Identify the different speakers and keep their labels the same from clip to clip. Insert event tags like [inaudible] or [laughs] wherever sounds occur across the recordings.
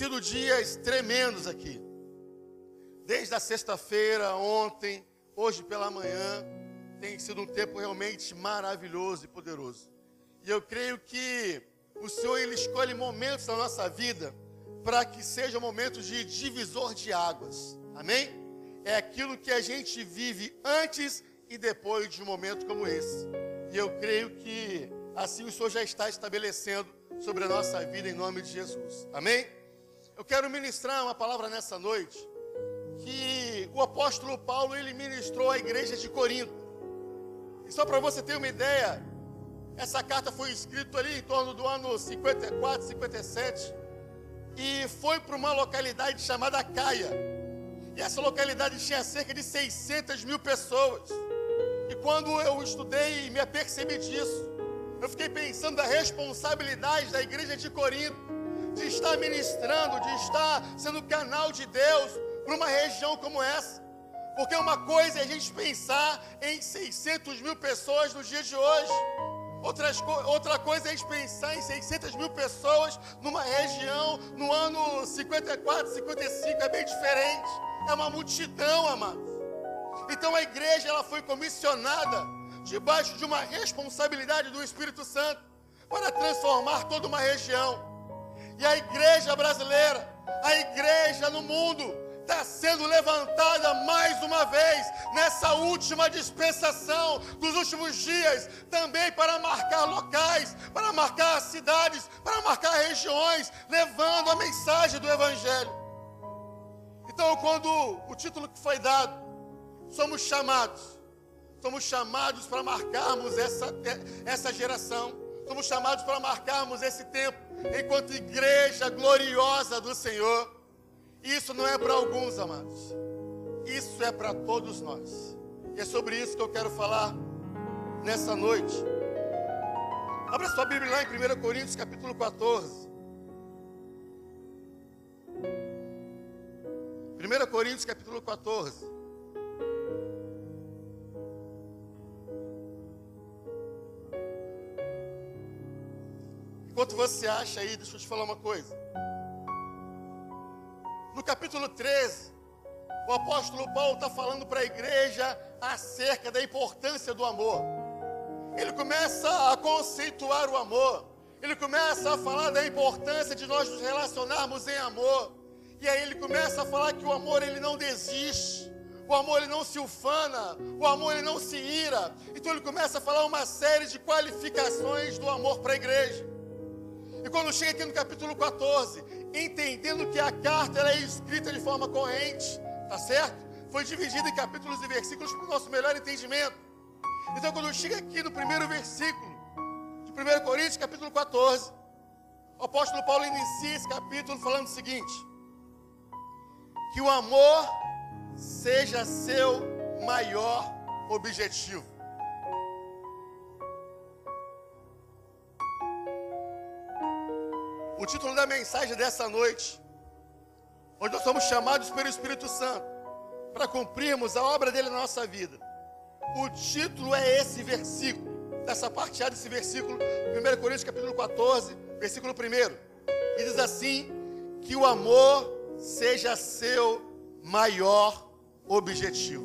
Speaker 1: sido dias tremendos aqui. Desde a sexta-feira, ontem, hoje pela manhã, tem sido um tempo realmente maravilhoso e poderoso. E eu creio que o Senhor ele escolhe momentos na nossa vida para que sejam momentos de divisor de águas. Amém? É aquilo que a gente vive antes e depois de um momento como esse. E eu creio que assim o Senhor já está estabelecendo sobre a nossa vida em nome de Jesus. Amém? Eu quero ministrar uma palavra nessa noite que o apóstolo Paulo ele ministrou à igreja de Corinto. E só para você ter uma ideia, essa carta foi escrita ali em torno do ano 54, 57 e foi para uma localidade chamada Caia. E essa localidade tinha cerca de 600 mil pessoas. E quando eu estudei e me apercebi disso, eu fiquei pensando da responsabilidade da igreja de Corinto, de estar ministrando, de estar sendo canal de Deus para uma região como essa. Porque uma coisa é a gente pensar em 600 mil pessoas nos dias de hoje. Outras, outra coisa é a gente pensar em 600 mil pessoas numa região no ano 54, 55, é bem diferente. É uma multidão, amados. Então a igreja ela foi comissionada debaixo de uma responsabilidade do Espírito Santo para transformar toda uma região. E a igreja brasileira, a igreja no mundo, está sendo levantada mais uma vez nessa última dispensação dos últimos dias, também para marcar locais, para marcar cidades, para marcar regiões, levando a mensagem do Evangelho. Então, quando o título que foi dado, somos chamados, somos chamados para marcarmos essa, essa geração, somos chamados para marcarmos esse tempo, enquanto igreja gloriosa do Senhor. Isso não é para alguns, amados. Isso é para todos nós. E é sobre isso que eu quero falar nessa noite. Abra sua Bíblia lá em 1 Coríntios capítulo 14. 1 Coríntios capítulo 14. Enquanto você acha aí, deixa eu te falar uma coisa. No capítulo 13, o apóstolo Paulo está falando para a igreja acerca da importância do amor. Ele começa a conceituar o amor. Ele começa a falar da importância de nós nos relacionarmos em amor. E aí ele começa a falar que o amor ele não desiste. O amor ele não se ufana, o amor ele não se ira. Então ele começa a falar uma série de qualificações do amor para a igreja. E quando chega aqui no capítulo 14, entendendo que a carta ela é escrita de forma corrente, tá certo? Foi dividida em capítulos e versículos para o nosso melhor entendimento. Então, quando chega aqui no primeiro versículo de 1 Coríntios, capítulo 14, o apóstolo Paulo inicia esse capítulo falando o seguinte: que o amor seja seu maior objetivo. O título da mensagem dessa noite, onde nós somos chamados pelo Espírito Santo para cumprirmos a obra dele na nossa vida. O título é esse versículo, dessa parte A desse versículo, 1 Coríntios capítulo 14, versículo 1. E diz assim: que o amor seja seu maior objetivo.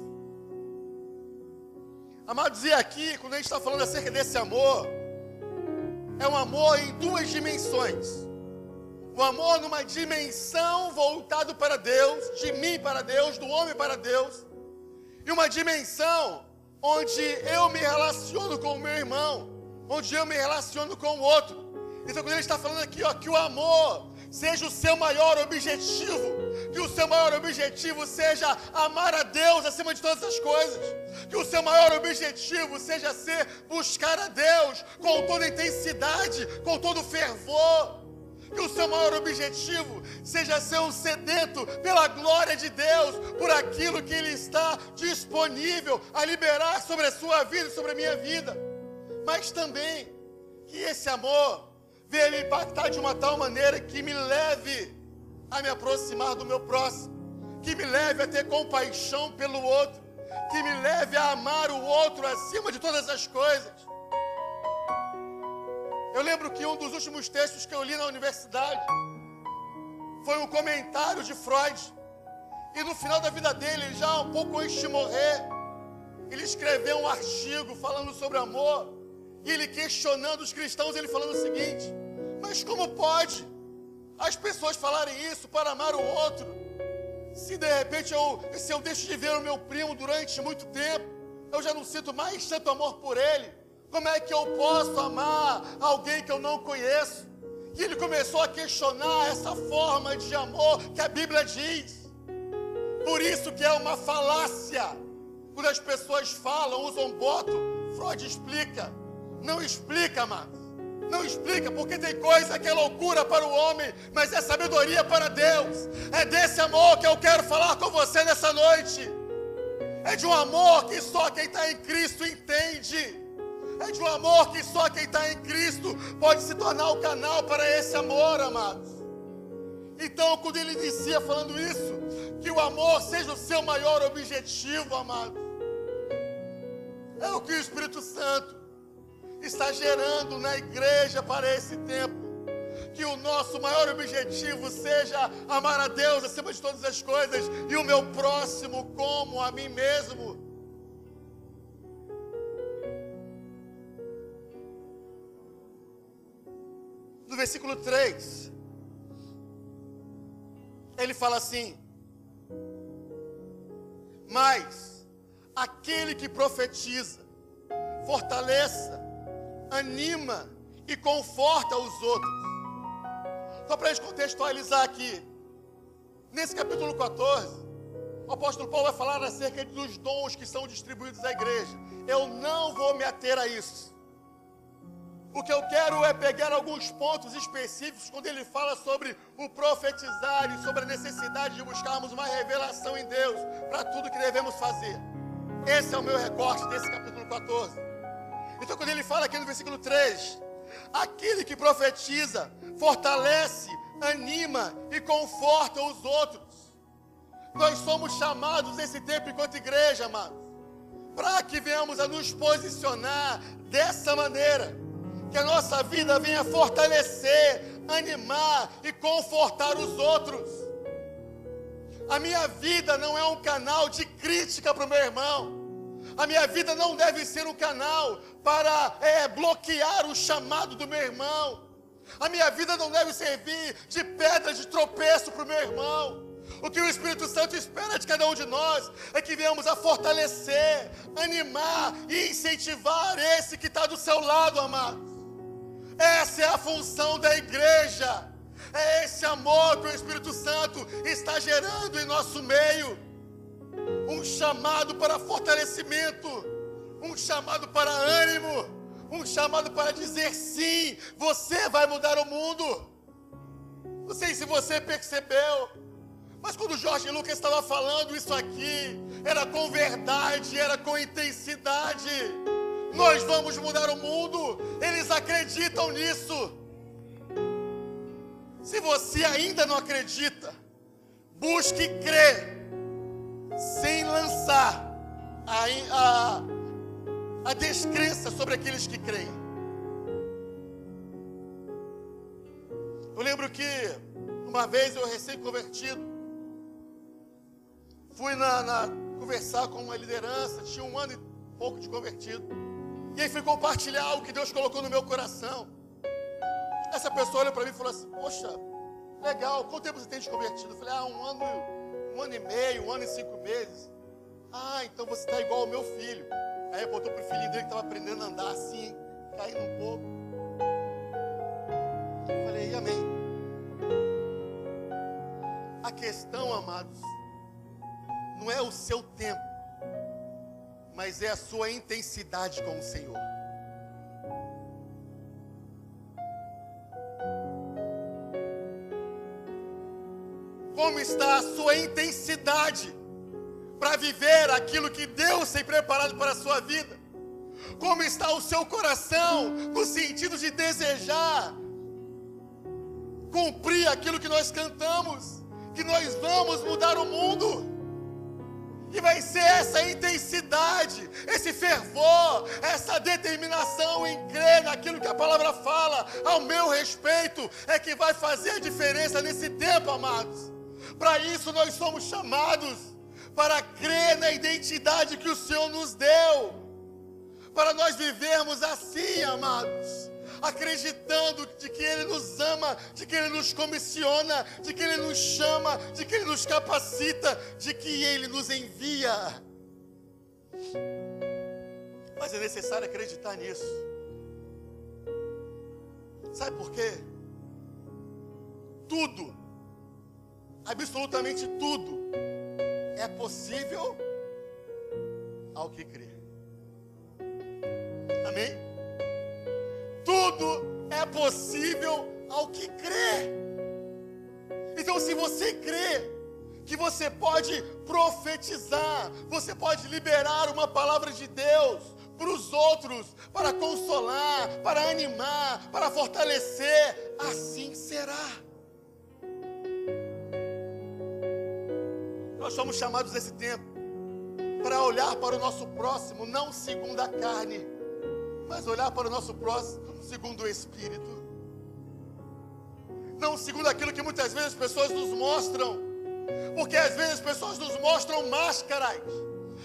Speaker 1: Amados, e aqui, quando a gente está falando acerca desse amor, é um amor em duas dimensões. O amor numa dimensão voltado para Deus, de mim para Deus, do homem para Deus. E uma dimensão onde eu me relaciono com o meu irmão, onde eu me relaciono com o outro. Então quando ele está falando aqui, ó, que o amor seja o seu maior objetivo, que o seu maior objetivo seja amar a Deus acima de todas as coisas, que o seu maior objetivo seja ser buscar a Deus com toda intensidade, com todo fervor que o seu maior objetivo seja ser um sedento pela glória de Deus, por aquilo que Ele está disponível a liberar sobre a sua vida e sobre a minha vida, mas também que esse amor venha me impactar de uma tal maneira que me leve a me aproximar do meu próximo, que me leve a ter compaixão pelo outro, que me leve a amar o outro acima de todas as coisas. Eu lembro que um dos últimos textos que eu li na universidade foi um comentário de Freud. E no final da vida dele, já um pouco antes de morrer, ele escreveu um artigo falando sobre amor. E ele questionando os cristãos, ele falando o seguinte: Mas como pode as pessoas falarem isso para amar o outro? Se de repente eu, se eu deixo de ver o meu primo durante muito tempo, eu já não sinto mais tanto amor por ele. Como é que eu posso amar alguém que eu não conheço? E ele começou a questionar essa forma de amor que a Bíblia diz. Por isso que é uma falácia. Quando as pessoas falam, usam boto, Freud explica. Não explica, amados. Não explica, porque tem coisa que é loucura para o homem, mas é sabedoria para Deus. É desse amor que eu quero falar com você nessa noite. É de um amor que só quem está em Cristo entende. É de um amor que só quem está em Cristo pode se tornar o canal para esse amor, amados. Então, quando ele inicia falando isso, que o amor seja o seu maior objetivo, amado. É o que o Espírito Santo está gerando na igreja para esse tempo. Que o nosso maior objetivo seja amar a Deus acima de todas as coisas e o meu próximo como a mim mesmo. No versículo 3, ele fala assim: Mas aquele que profetiza, fortaleça anima e conforta os outros. Só para a gente contextualizar aqui, nesse capítulo 14, o apóstolo Paulo vai falar acerca dos dons que são distribuídos à igreja. Eu não vou me ater a isso. O que eu quero é pegar alguns pontos específicos quando ele fala sobre o profetizar e sobre a necessidade de buscarmos uma revelação em Deus para tudo que devemos fazer. Esse é o meu recorte desse capítulo 14. Então, quando ele fala aqui no versículo 3, aquele que profetiza, fortalece, anima e conforta os outros. Nós somos chamados nesse tempo enquanto igreja, amados, para que venhamos a nos posicionar dessa maneira, que a nossa vida venha fortalecer, animar e confortar os outros. A minha vida não é um canal de crítica para o meu irmão. A minha vida não deve ser um canal para é, bloquear o chamado do meu irmão. A minha vida não deve servir de pedra de tropeço para o meu irmão. O que o Espírito Santo espera de cada um de nós é que venhamos a fortalecer, animar e incentivar esse que está do seu lado, amados. Essa é a função da igreja. É esse amor que o Espírito Santo está gerando em nosso meio um chamado para fortalecimento, um chamado para ânimo, um chamado para dizer sim, você vai mudar o mundo. Não sei se você percebeu, mas quando Jorge Lucas estava falando isso aqui, era com verdade, era com intensidade. Nós vamos mudar o mundo, eles acreditam nisso. Se você ainda não acredita, busque crer sem lançar a, a, a descrença sobre aqueles que creem. Eu lembro que uma vez eu recém-convertido, fui na, na, conversar com uma liderança, tinha um ano e pouco de convertido. E aí fui compartilhar algo que Deus colocou no meu coração. Essa pessoa olhou para mim e falou assim: Poxa, legal, quanto tempo você tem de convertido? Eu falei: Ah, um ano um ano e meio, um ano e cinco meses. Ah, então você está igual ao meu filho. Aí apontou para o filhinho dele que estava aprendendo a andar assim, caindo um pouco. Eu falei, amém. A questão, amados, não é o seu tempo, mas é a sua intensidade com o Senhor. como está a sua intensidade para viver aquilo que Deus tem preparado para a sua vida. Como está o seu coração no sentido de desejar cumprir aquilo que nós cantamos, que nós vamos mudar o mundo. E vai ser essa intensidade, esse fervor, essa determinação em crer naquilo que a palavra fala ao meu respeito, é que vai fazer a diferença nesse tempo, amados. Para isso nós somos chamados, para crer na identidade que o Senhor nos deu, para nós vivermos assim, amados acreditando de que Ele nos ama, de que Ele nos comissiona, de que Ele nos chama, de que Ele nos capacita, de que Ele nos envia. Mas é necessário acreditar nisso. Sabe por quê? Tudo, absolutamente tudo, é possível ao que crê. Amém? Tudo é possível ao que crê. Então, se você crê que você pode profetizar, você pode liberar uma palavra de Deus para os outros, para consolar, para animar, para fortalecer, assim será. Nós somos chamados nesse tempo para olhar para o nosso próximo, não segundo a carne, mas olhar para o nosso próximo segundo o Espírito. Não segundo aquilo que muitas vezes as pessoas nos mostram. Porque às vezes as pessoas nos mostram máscaras.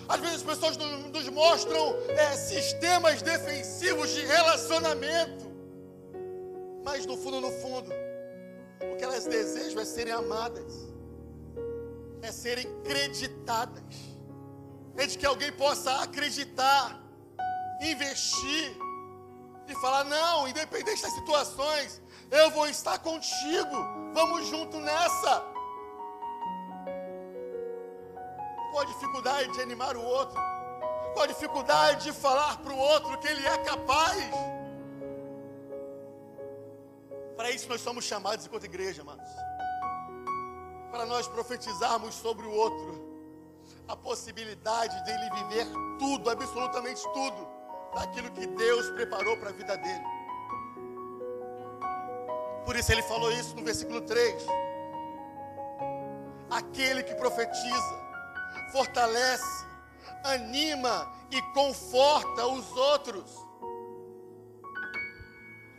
Speaker 1: Às vezes as pessoas nos mostram é, sistemas defensivos de relacionamento. Mas no fundo, no fundo, o que elas desejam é serem amadas, é serem creditadas, é de que alguém possa acreditar, investir e falar: não, independente das situações, eu vou estar contigo, vamos junto nessa. Qual a dificuldade de animar o outro? Qual a dificuldade de falar para o outro que ele é capaz? Para isso nós somos chamados enquanto igreja, amados. Para nós profetizarmos sobre o outro a possibilidade dele viver tudo, absolutamente tudo, daquilo que Deus preparou para a vida dele. Por isso ele falou isso no versículo 3. Aquele que profetiza, fortalece, anima e conforta os outros.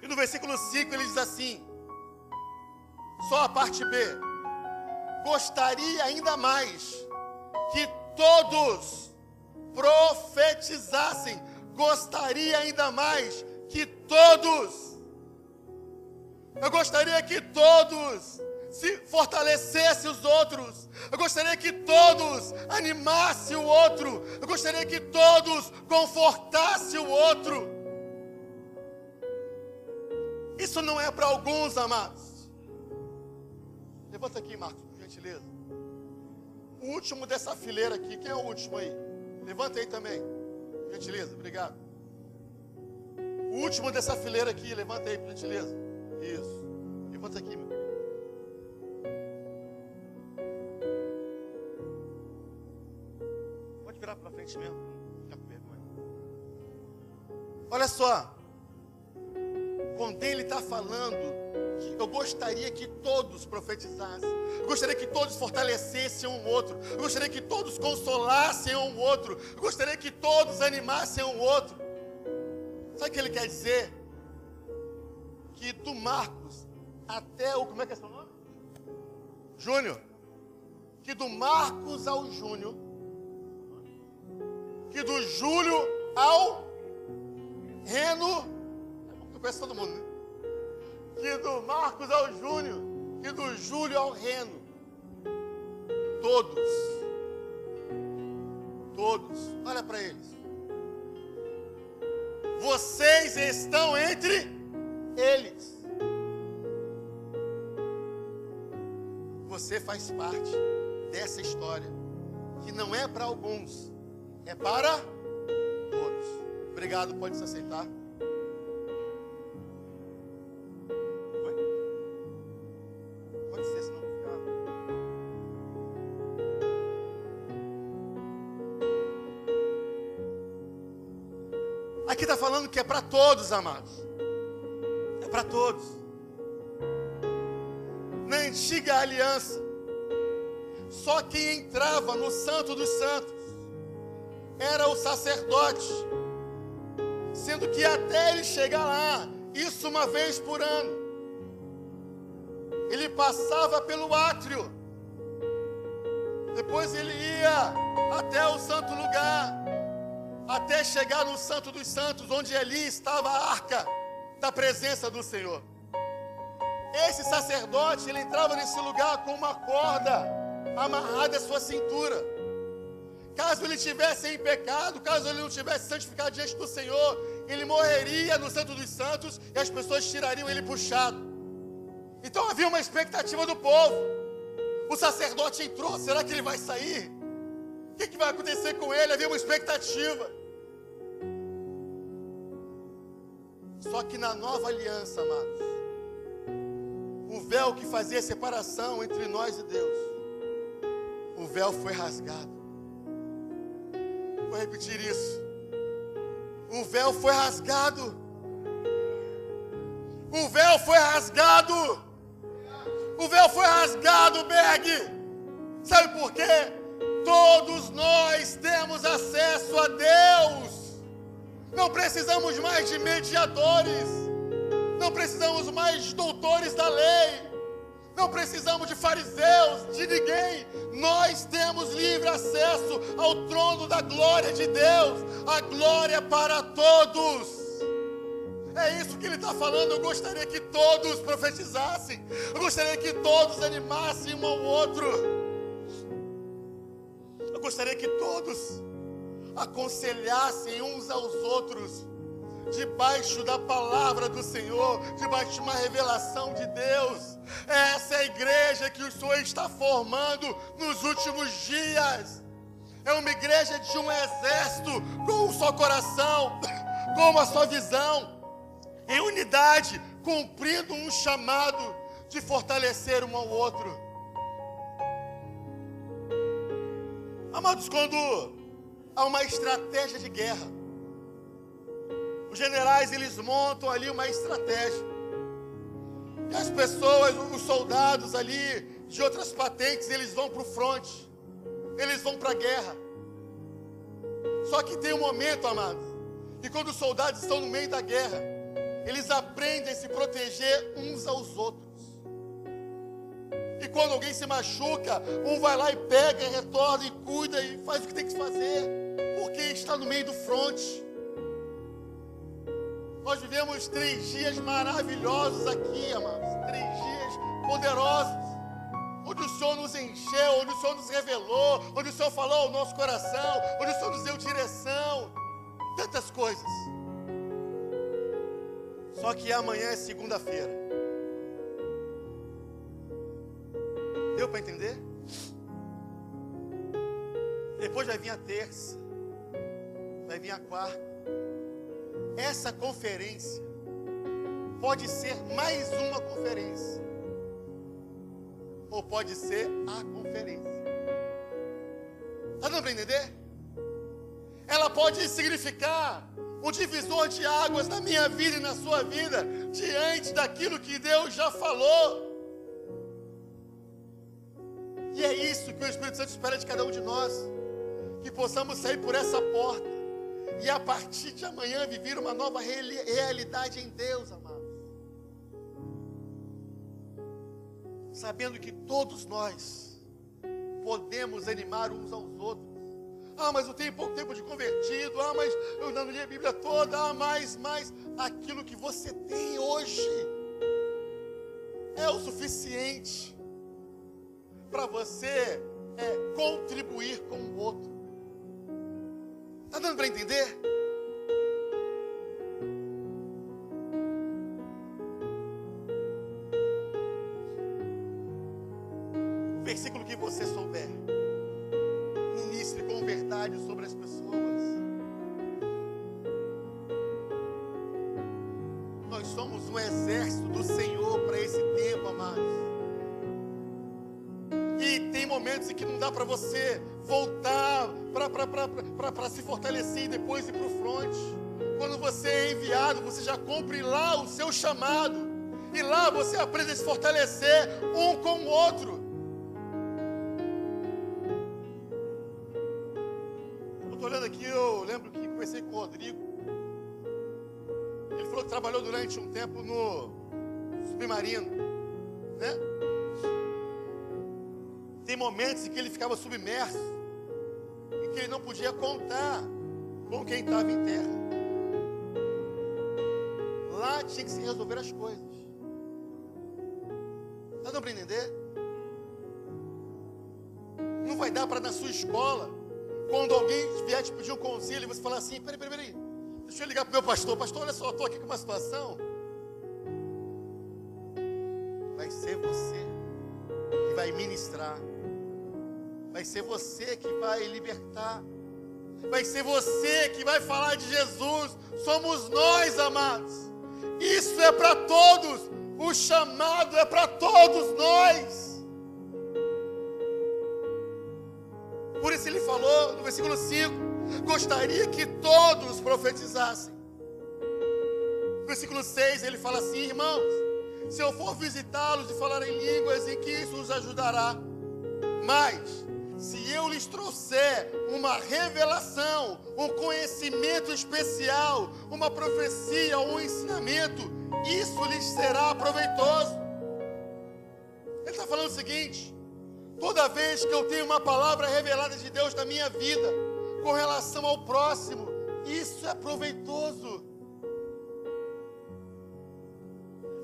Speaker 1: E no versículo 5 ele diz assim: só a parte B. Gostaria ainda mais que todos profetizassem gostaria ainda mais que todos, eu gostaria que todos se fortalecesse os outros. Eu gostaria que todos animasse o outro. Eu gostaria que todos confortasse o outro. Isso não é para alguns, amados. Levanta aqui, Marcos, por gentileza. O último dessa fileira aqui, quem é o último aí? Levanta aí também. Gentileza, obrigado. O último dessa fileira aqui, levanta aí, por gentileza. Isso. Levanta aqui, meu querido. Pode virar para frente mesmo. Fica com vergonha. Olha só. Quando ele está falando eu gostaria que todos profetizassem. Eu gostaria que todos fortalecessem um outro. Eu gostaria que todos consolassem um outro. Eu gostaria que todos animassem um outro. Sabe o que ele quer dizer? Que do Marcos até o. Como é que é seu nome? Júnior. Que do Marcos ao Júnior. Que do Júlio ao Reno. Tu conhece todo mundo, né? Que do Marcos ao Júnior, que do Júlio ao Reno. Todos. Todos. Olha para eles. Vocês estão entre eles. Você faz parte dessa história, que não é para alguns, é para todos. Obrigado, pode se aceitar. Que é para todos, amados. É para todos. Na antiga aliança, só quem entrava no Santo dos Santos era o sacerdote, sendo que até ele chegar lá, isso uma vez por ano, ele passava pelo átrio, depois ele ia até o santo lugar, até chegar no Santo dos Santos, onde ali estava a arca da presença do Senhor. Esse sacerdote, ele entrava nesse lugar com uma corda amarrada à sua cintura. Caso ele tivesse em pecado, caso ele não tivesse santificado diante do Senhor, ele morreria no Santo dos Santos e as pessoas tirariam ele puxado. Então havia uma expectativa do povo. O sacerdote entrou, será que ele vai sair? Que, que vai acontecer com ele? Havia uma expectativa. Só que na nova aliança, amados, o véu que fazia separação entre nós e Deus, o véu foi rasgado. Vou repetir isso. O véu foi rasgado. O véu foi rasgado. O véu foi rasgado, Berg. Sabe por quê? Todos nós temos acesso a Deus. Não precisamos mais de mediadores não precisamos mais de doutores da lei, não precisamos de fariseus, de ninguém. Nós temos livre acesso ao trono da glória de Deus, a glória para todos. É isso que ele está falando. Eu gostaria que todos profetizassem, eu gostaria que todos animassem um ao outro. Eu gostaria que todos aconselhassem uns aos outros debaixo da palavra do Senhor, debaixo de uma revelação de Deus. Essa é a igreja que o Senhor está formando nos últimos dias. É uma igreja de um exército com um só coração, [coughs] com uma só visão, em unidade, cumprindo um chamado de fortalecer um ao outro. Amados, quando há uma estratégia de guerra, os generais eles montam ali uma estratégia. E as pessoas, os soldados ali de outras patentes, eles vão para o fronte. Eles vão para a guerra. Só que tem um momento, amados, que quando os soldados estão no meio da guerra, eles aprendem a se proteger uns aos outros. E quando alguém se machuca, um vai lá e pega, e retorna e cuida e faz o que tem que fazer, porque está no meio do fronte. Nós vivemos três dias maravilhosos aqui, amados. Três dias poderosos. Onde o Senhor nos encheu, onde o Senhor nos revelou, onde o Senhor falou ao nosso coração, onde o Senhor nos deu direção. Tantas coisas. Só que amanhã é segunda-feira. Deu para entender? Depois vai vir a terça, vai vir a quarta essa conferência pode ser mais uma conferência, ou pode ser a conferência. Está dando para entender? Ela pode significar um divisor de águas na minha vida e na sua vida, diante daquilo que Deus já falou. E é isso que o Espírito Santo espera de cada um de nós, que possamos sair por essa porta e a partir de amanhã viver uma nova realidade em Deus, amados. Sabendo que todos nós podemos animar uns aos outros. Ah, mas eu tenho pouco tempo de convertido. Ah, mas eu não li a Bíblia toda. Ah, mas, mas aquilo que você tem hoje é o suficiente para você é, contribuir com o outro. Está dando para entender? Aprende a se fortalecer um com o outro. Eu estou olhando aqui, Rodrigo. Ele falou que trabalhou durante um tempo no submarino, né? Tem momentos em que ele ficava submerso e que ele não podia contar com quem estava em terra. Lá tinha que se resolver as coisas. Está dando para entender? Não vai dar para na sua escola, quando alguém vier te pedir um conselho, você falar assim: peraí, peraí, peraí, deixa eu ligar para o meu pastor. Pastor, olha só, estou aqui com uma situação. Vai ser você que vai ministrar. Vai ser você que vai libertar. Vai ser você que vai falar de Jesus. Somos nós, amados. Isso é para todos. O chamado é para todos nós. Por isso ele falou no versículo 5: gostaria que todos profetizassem. No versículo 6 ele fala assim: irmãos, se eu for visitá-los e falar em línguas, em que isso os ajudará? Mas, se eu lhes trouxer uma revelação, um conhecimento especial, uma profecia ou um ensinamento, isso lhes será proveitoso. Ele está falando o seguinte: toda vez que eu tenho uma palavra revelada de Deus na minha vida, com relação ao próximo, isso é proveitoso.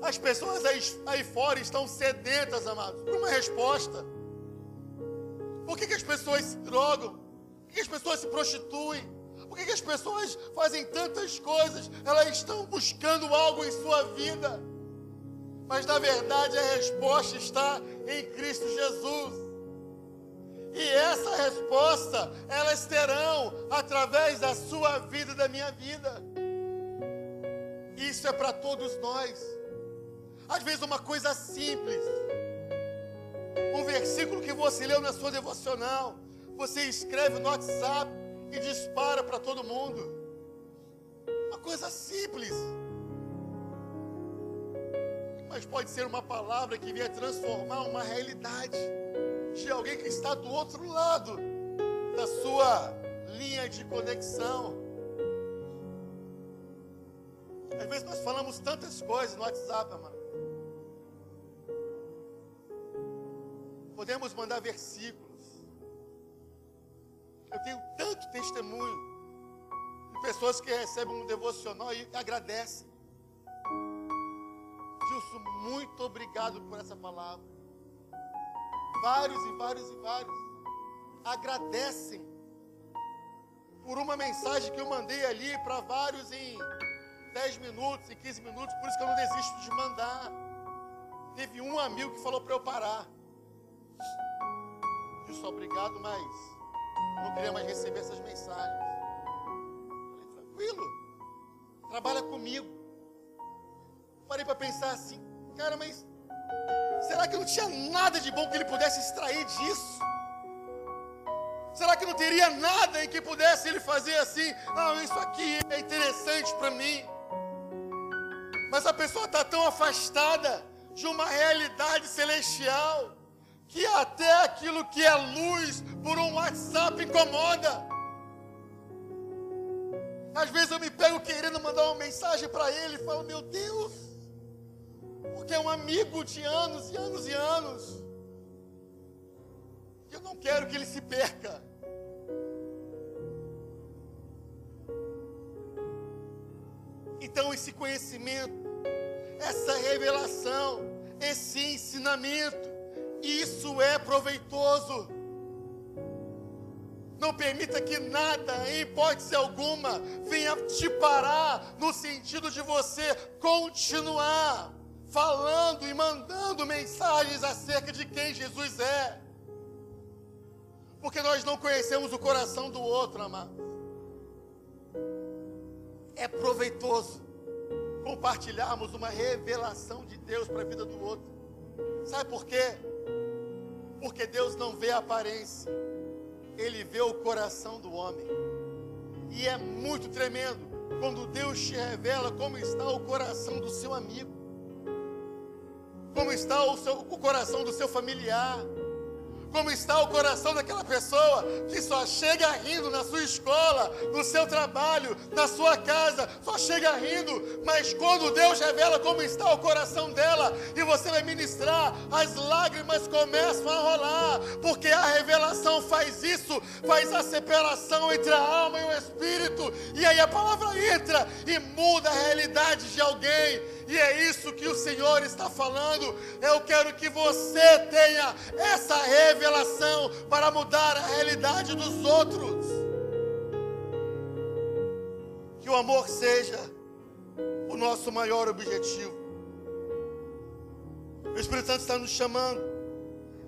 Speaker 1: As pessoas aí, aí fora estão sedentas, amados, por uma resposta. Que, que as pessoas se drogam? Por que, que as pessoas se prostituem? Por que, que as pessoas fazem tantas coisas? Elas estão buscando algo em sua vida. Mas na verdade a resposta está em Cristo Jesus. E essa resposta elas terão através da sua vida e da minha vida. Isso é para todos nós. Às vezes uma coisa simples um versículo que você leu na sua devocional, você escreve no WhatsApp e dispara para todo mundo. Uma coisa simples. Mas pode ser uma palavra que venha transformar uma realidade de alguém que está do outro lado da sua linha de conexão. Às vezes nós falamos tantas coisas no WhatsApp, amado. Podemos mandar versículos. Eu tenho tanto testemunho de pessoas que recebem um devocional e agradecem. Gilson, muito obrigado por essa palavra. Vários e vários e vários agradecem por uma mensagem que eu mandei ali para vários em 10 minutos, em 15 minutos, por isso que eu não desisto de mandar. Teve um amigo que falou para eu parar. Disse obrigado, mas não queria mais receber essas mensagens. Falei, tranquilo, trabalha comigo. Parei para pensar assim, cara, mas será que não tinha nada de bom que ele pudesse extrair disso? Será que não teria nada em que pudesse ele fazer assim? Ah, isso aqui é interessante para mim. Mas a pessoa está tão afastada de uma realidade celestial que até aquilo que é luz por um WhatsApp incomoda. Às vezes eu me pego querendo mandar uma mensagem para ele e falo, meu Deus, porque é um amigo de anos e anos e anos. Eu não quero que ele se perca. Então, esse conhecimento, essa revelação, esse ensinamento, isso é proveitoso. Não permita que nada, em hipótese alguma, venha te parar no sentido de você continuar falando e mandando mensagens acerca de quem Jesus é. Porque nós não conhecemos o coração do outro, amado. É proveitoso compartilharmos uma revelação de Deus para a vida do outro. Sabe por quê? Porque Deus não vê a aparência, Ele vê o coração do homem. E é muito tremendo quando Deus te revela como está o coração do seu amigo, como está o, seu, o coração do seu familiar, como está o coração daquela pessoa que só chega rindo na sua escola, no seu trabalho, na sua casa, só chega rindo, mas quando Deus revela como está o coração dela e você vai ministrar, as lágrimas começam a rolar, porque a revelação faz isso, faz a separação entre a alma e o espírito, e aí a palavra entra e muda a realidade de alguém e é isso que o Senhor está falando. Eu quero que você tenha essa revelação para mudar a realidade dos outros. Que o amor seja o nosso maior objetivo. O Espírito Santo está nos chamando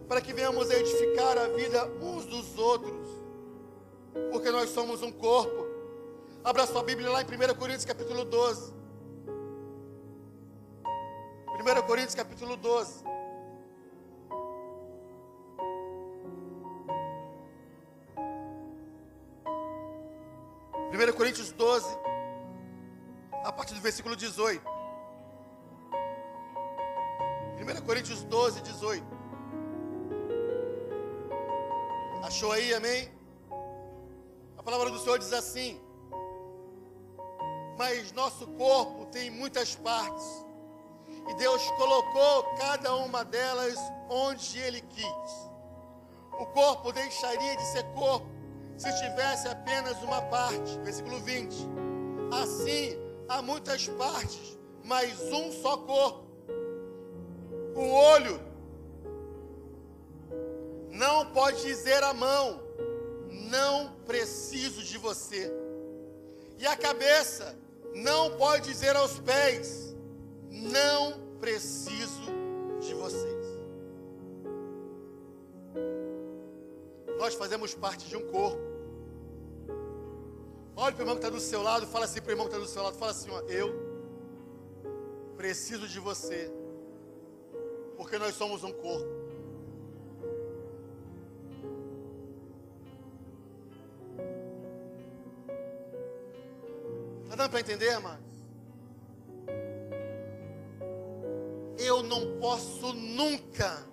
Speaker 1: para que venhamos edificar a vida uns dos outros, porque nós somos um corpo. Abra sua Bíblia lá em 1 Coríntios capítulo 12. 1 Coríntios capítulo 12. Primeiro Coríntios 12, a partir do versículo 18. 1 Coríntios 12, 18. Achou aí, amém? A palavra do Senhor diz assim: Mas nosso corpo tem muitas partes e Deus colocou cada uma delas onde Ele quis. O corpo deixaria de ser corpo se tivesse apenas uma parte. Versículo 20. Assim, há muitas partes, mas um só corpo. O olho não pode dizer à mão: não preciso de você. E a cabeça não pode dizer aos pés: não preciso de vocês. Nós fazemos parte de um corpo. Olha para o irmão que está do seu lado, fala assim para o irmão que está do seu lado, fala assim, ó, eu preciso de você, porque nós somos um corpo. Está dando para entender, mano? Eu não posso nunca,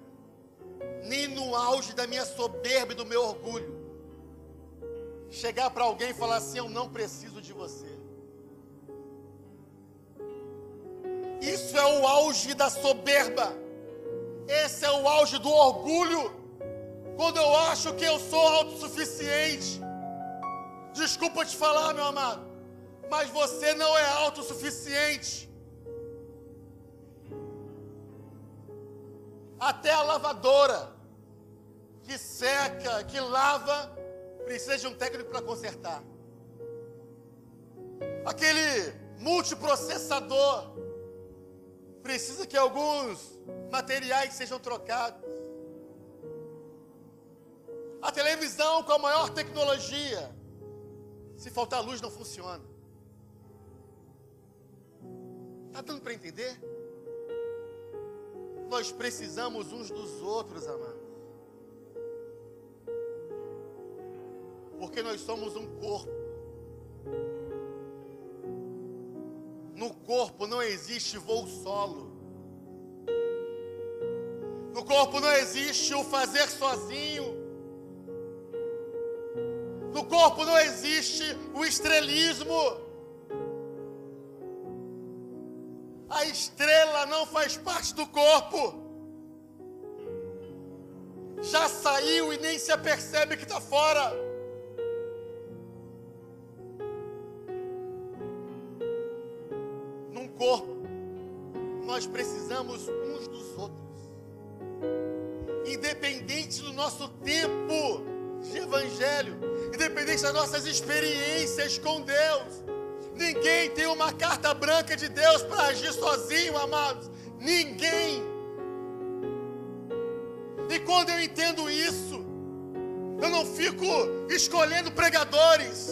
Speaker 1: nem no auge da minha soberba e do meu orgulho, chegar para alguém e falar assim: Eu não preciso de você. Isso é o auge da soberba, esse é o auge do orgulho, quando eu acho que eu sou autossuficiente. Desculpa te falar, meu amado, mas você não é autossuficiente. Até a lavadora que seca, que lava, precisa de um técnico para consertar. Aquele multiprocessador precisa que alguns materiais sejam trocados. A televisão com a maior tecnologia, se faltar luz não funciona. Está dando para entender? Nós precisamos uns dos outros, amados. Porque nós somos um corpo. No corpo não existe voo solo. No corpo não existe o fazer sozinho. No corpo não existe o estrelismo. A estrela não faz parte do corpo. Já saiu e nem se apercebe que está fora. Num corpo, nós precisamos uns dos outros. Independente do nosso tempo de evangelho, independente das nossas experiências com Deus, Ninguém tem uma carta branca de Deus para agir sozinho, amados. Ninguém. E quando eu entendo isso, eu não fico escolhendo pregadores.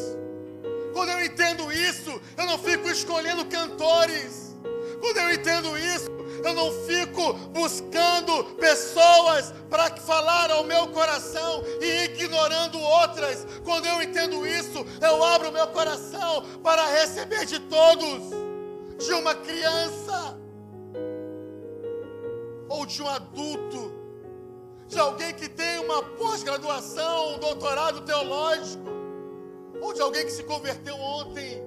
Speaker 1: Quando eu entendo isso, eu não fico escolhendo cantores. Quando eu entendo isso, eu não fico buscando pessoas para falar ao meu coração e ignorando outras. Quando eu entendo isso, eu abro o meu coração para receber de todos, de uma criança ou de um adulto, de alguém que tem uma pós-graduação, um doutorado teológico, ou de alguém que se converteu ontem.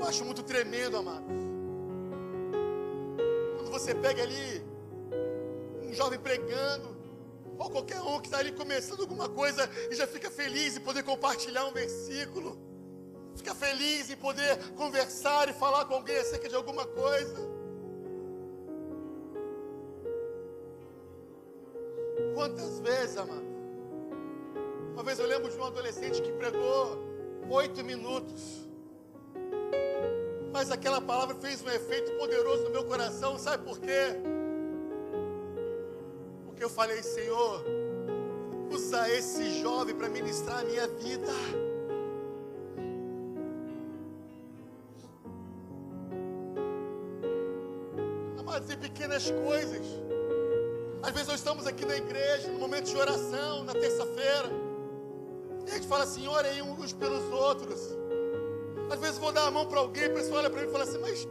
Speaker 1: Eu acho muito tremendo, amados. Quando você pega ali um jovem pregando, ou qualquer um que está ali começando alguma coisa e já fica feliz em poder compartilhar um versículo, fica feliz em poder conversar e falar com alguém acerca de alguma coisa. Quantas vezes, amado? Uma vez eu lembro de um adolescente que pregou oito minutos. Mas aquela palavra fez um efeito poderoso no meu coração, sabe por quê? Porque eu falei, Senhor, usa esse jovem para ministrar a minha vida. Amados, em pequenas coisas. Às vezes nós estamos aqui na igreja, no momento de oração, na terça-feira. E a gente fala assim, orem uns pelos outros. Às vezes vou dar a mão para alguém, a pessoa olha para mim e fala assim, mas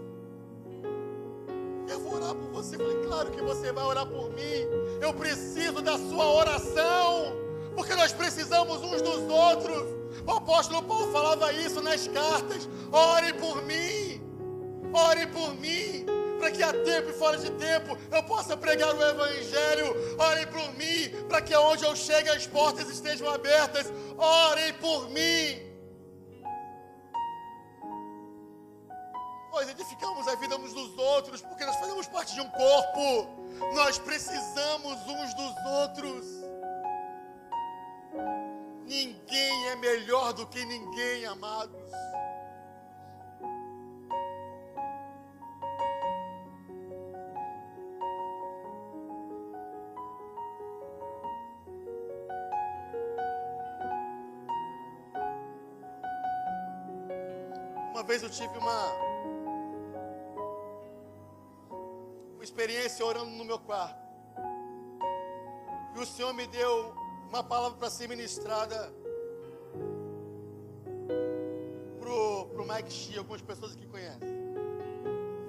Speaker 1: eu vou orar por você. Eu falei, claro que você vai orar por mim. Eu preciso da sua oração, porque nós precisamos uns dos outros. O apóstolo Paulo falava isso nas cartas: ore por mim, ore por mim para que a tempo e fora de tempo eu possa pregar o Evangelho. Orem por mim, para que onde eu chegue as portas estejam abertas. Orem por mim. Nós edificamos a vida uns dos outros, porque nós fazemos parte de um corpo. Nós precisamos uns dos outros. Ninguém é melhor do que ninguém, amados. Uma vez eu tive uma, experiência orando no meu quarto. E o Senhor me deu uma palavra para ser ministrada pro, pro Mike Shea, algumas pessoas que conhecem.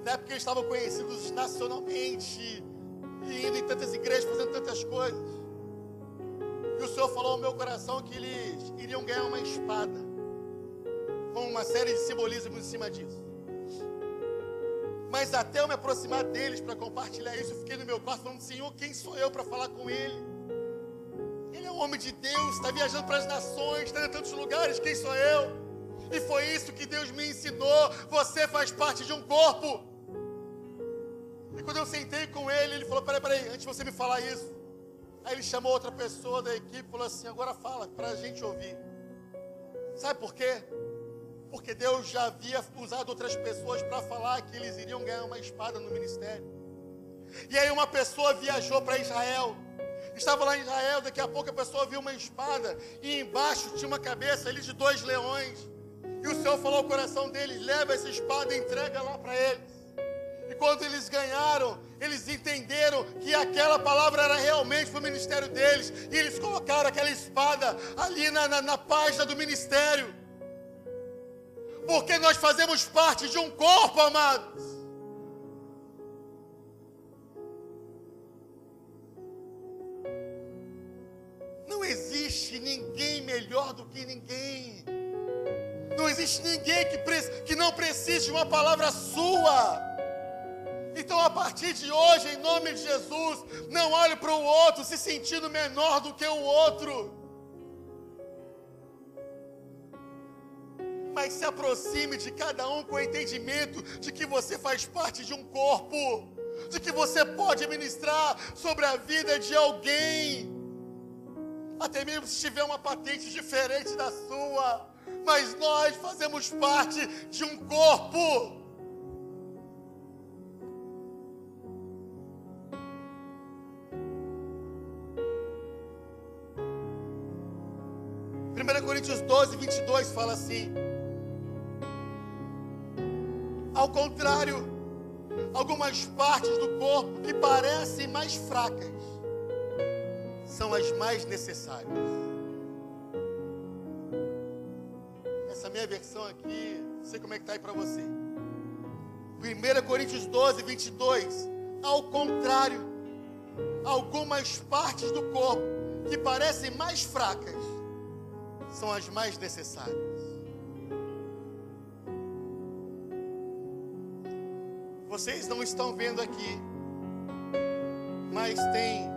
Speaker 1: Na época eles estavam conhecidos nacionalmente, e indo em tantas igrejas, fazendo tantas coisas. E o Senhor falou ao meu coração que eles iriam ganhar uma espada com uma série de simbolismos em cima disso. Mas até eu me aproximar deles para compartilhar isso, eu fiquei no meu quarto falando: Senhor, quem sou eu para falar com ele? Ele é um homem de Deus, está viajando para as nações, está em tantos lugares, quem sou eu? E foi isso que Deus me ensinou. Você faz parte de um corpo. E quando eu sentei com ele, ele falou: Peraí, peraí, antes de você me falar isso. Aí ele chamou outra pessoa da equipe e falou assim: Agora fala, para a gente ouvir. Sabe por quê? Porque Deus já havia usado outras pessoas para falar que eles iriam ganhar uma espada no ministério. E aí uma pessoa viajou para Israel. Estava lá em Israel, daqui a pouco a pessoa viu uma espada e embaixo tinha uma cabeça ali de dois leões. E o Senhor falou ao coração deles: leva essa espada e entrega lá para eles. E quando eles ganharam, eles entenderam que aquela palavra era realmente para o ministério deles. E eles colocaram aquela espada ali na, na, na página do ministério porque nós fazemos parte de um corpo, amados. Não existe ninguém melhor do que ninguém. Não existe ninguém que, que não precise de uma palavra sua. Então, a partir de hoje, em nome de Jesus, não olhe para o outro se sentindo menor do que o outro. Mas se aproxime de cada um com o entendimento de que você faz parte de um corpo, de que você pode ministrar sobre a vida de alguém, até mesmo se tiver uma patente diferente da sua, mas nós fazemos parte de um corpo. 1 Coríntios 12, 22 fala assim: ao contrário, algumas partes do corpo que parecem mais fracas são as mais necessárias. Essa minha versão aqui, não sei como é que está aí para você. 1 Coríntios 12, 22. Ao contrário, algumas partes do corpo que parecem mais fracas são as mais necessárias. Vocês não estão vendo aqui, mas tem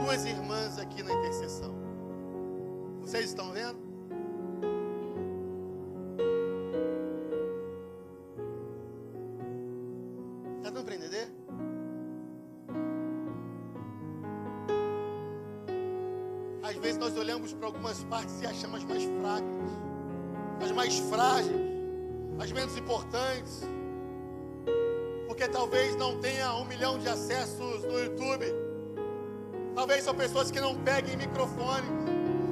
Speaker 1: duas irmãs aqui na intercessão. Vocês estão vendo? Está dando para entender? Às vezes nós olhamos para algumas partes e achamos as mais fracas, as mais frágeis, as menos importantes, porque talvez não tenha um milhão de acessos no YouTube, talvez são pessoas que não peguem microfone,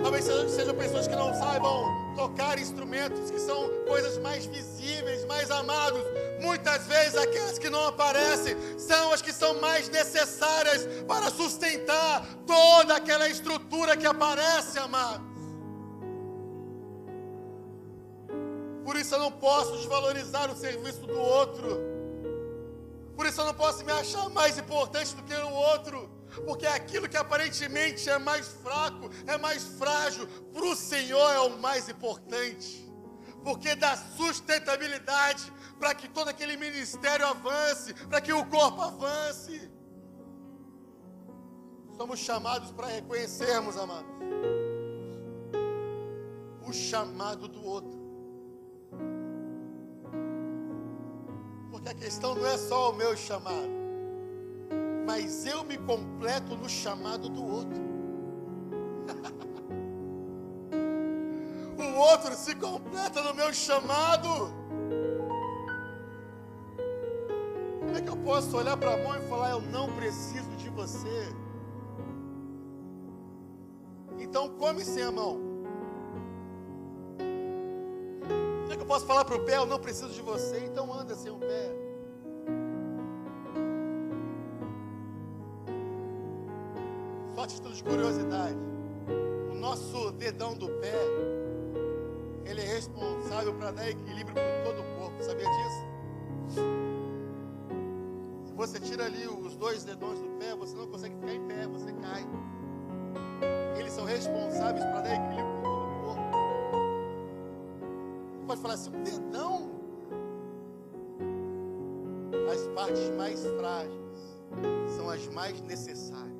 Speaker 1: talvez sejam pessoas que não saibam tocar instrumentos, que são coisas mais visíveis, mais amados. Muitas vezes aquelas que não aparecem são as que são mais necessárias para sustentar toda aquela estrutura que aparece, amados. Por isso eu não posso desvalorizar o serviço do outro. Por isso eu não posso me achar mais importante do que o outro. Porque aquilo que aparentemente é mais fraco, é mais frágil, para o Senhor é o mais importante. Porque dá sustentabilidade para que todo aquele ministério avance, para que o corpo avance. Somos chamados para reconhecermos, amados, o chamado do outro. Porque a questão não é só o meu chamado, mas eu me completo no chamado do outro. [laughs] o outro se completa no meu chamado. Como é que eu posso olhar para a mão e falar, eu não preciso de você? Então come sem a mão. Eu posso falar para o pé, eu não preciso de você, então anda sem o pé. Só título de curiosidade. O nosso dedão do pé, ele é responsável para dar equilíbrio para todo o corpo. Sabia disso? Se você tira ali os dois dedões do pé, você não consegue ficar em pé, você cai. Eles são responsáveis para dar equilíbrio pode falar assim, um dedão. As partes mais frágeis são as mais necessárias.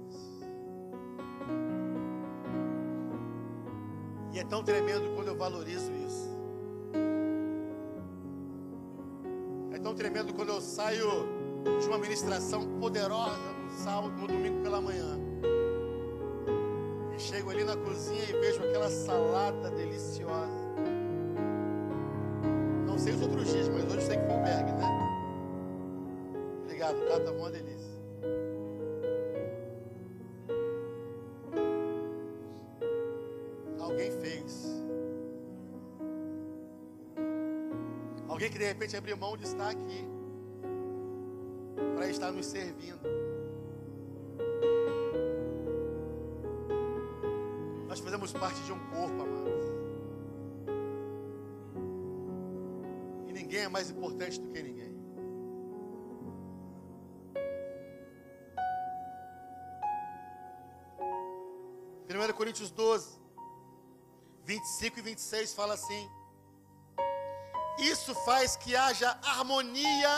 Speaker 1: E é tão tremendo quando eu valorizo isso. É tão tremendo quando eu saio de uma ministração poderosa no sábado, no domingo pela manhã. E chego ali na cozinha e vejo aquela salada deliciosa sei os outros dias, mas hoje sei que foi o Berg, né? Obrigado, tá? Tá uma delícia. Alguém fez. Alguém que de repente abriu mão de estar aqui para estar nos servindo. Nós fazemos parte de um corpo, amados. É mais importante do que ninguém. Primeiro Coríntios 12, 25 e 26 fala assim: Isso faz que haja harmonia,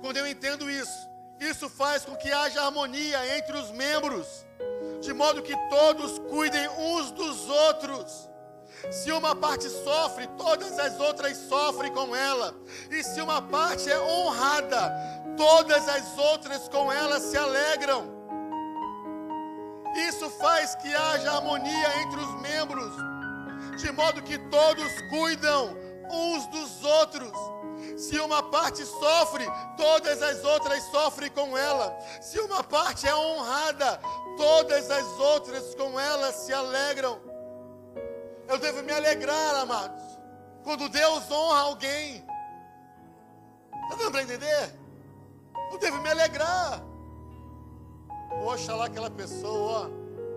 Speaker 1: quando eu entendo isso, isso faz com que haja harmonia entre os membros, de modo que todos cuidem uns dos outros. Se uma parte sofre, todas as outras sofrem com ela. E se uma parte é honrada, todas as outras com ela se alegram. Isso faz que haja harmonia entre os membros, de modo que todos cuidam uns dos outros. Se uma parte sofre, todas as outras sofrem com ela. Se uma parte é honrada, todas as outras com ela se alegram. Eu devo me alegrar, amados, quando Deus honra alguém. Está dando para entender? Eu devo me alegrar. Poxa, lá aquela pessoa,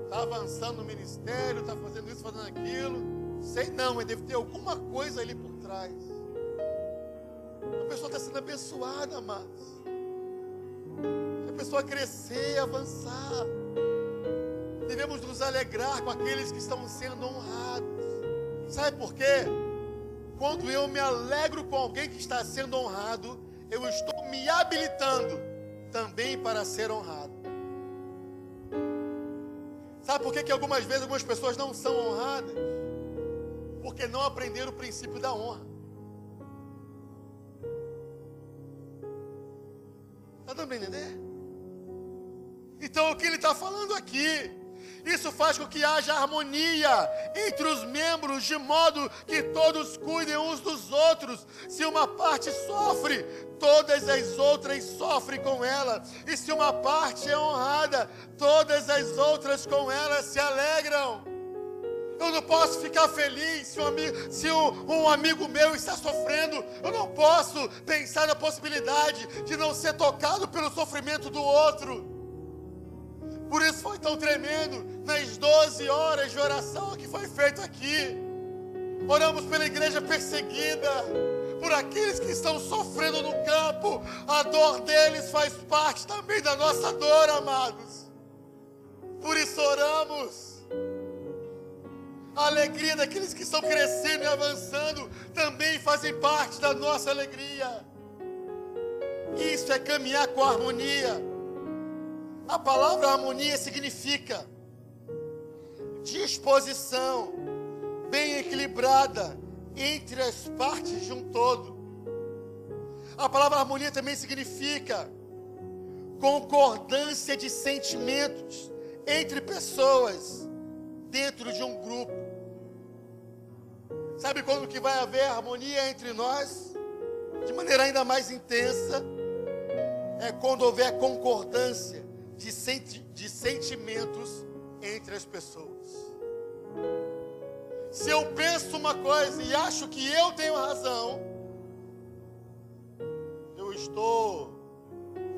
Speaker 1: está avançando no ministério, está fazendo isso, fazendo aquilo. Sei não, mas deve ter alguma coisa ali por trás. A pessoa está sendo abençoada, amados. A pessoa crescer, avançar. Devemos nos alegrar com aqueles que estão sendo honrados. Sabe por quê? Quando eu me alegro com alguém que está sendo honrado, eu estou me habilitando também para ser honrado. Sabe por que, que algumas vezes algumas pessoas não são honradas? Porque não aprenderam o princípio da honra. Está dando para entender? Então o que ele está falando aqui? Isso faz com que haja harmonia entre os membros, de modo que todos cuidem uns dos outros. Se uma parte sofre, todas as outras sofrem com ela. E se uma parte é honrada, todas as outras com ela se alegram. Eu não posso ficar feliz se, um amigo, se um, um, amigo meu está sofrendo. Eu não posso pensar na possibilidade de não ser tocado pelo sofrimento do outro. Por isso foi tão tremendo nas 12 horas de oração que foi feito aqui. Oramos pela igreja perseguida, por aqueles que estão sofrendo no campo. A dor deles faz parte também da nossa dor, amados. Por isso oramos. A alegria daqueles que estão crescendo e avançando também fazem parte da nossa alegria. Isso é caminhar com harmonia. A palavra harmonia significa disposição bem equilibrada entre as partes de um todo. A palavra harmonia também significa concordância de sentimentos entre pessoas dentro de um grupo. Sabe quando que vai haver harmonia entre nós? De maneira ainda mais intensa, é quando houver concordância de, senti de sentimentos entre as pessoas. Se eu penso uma coisa e acho que eu tenho razão, eu estou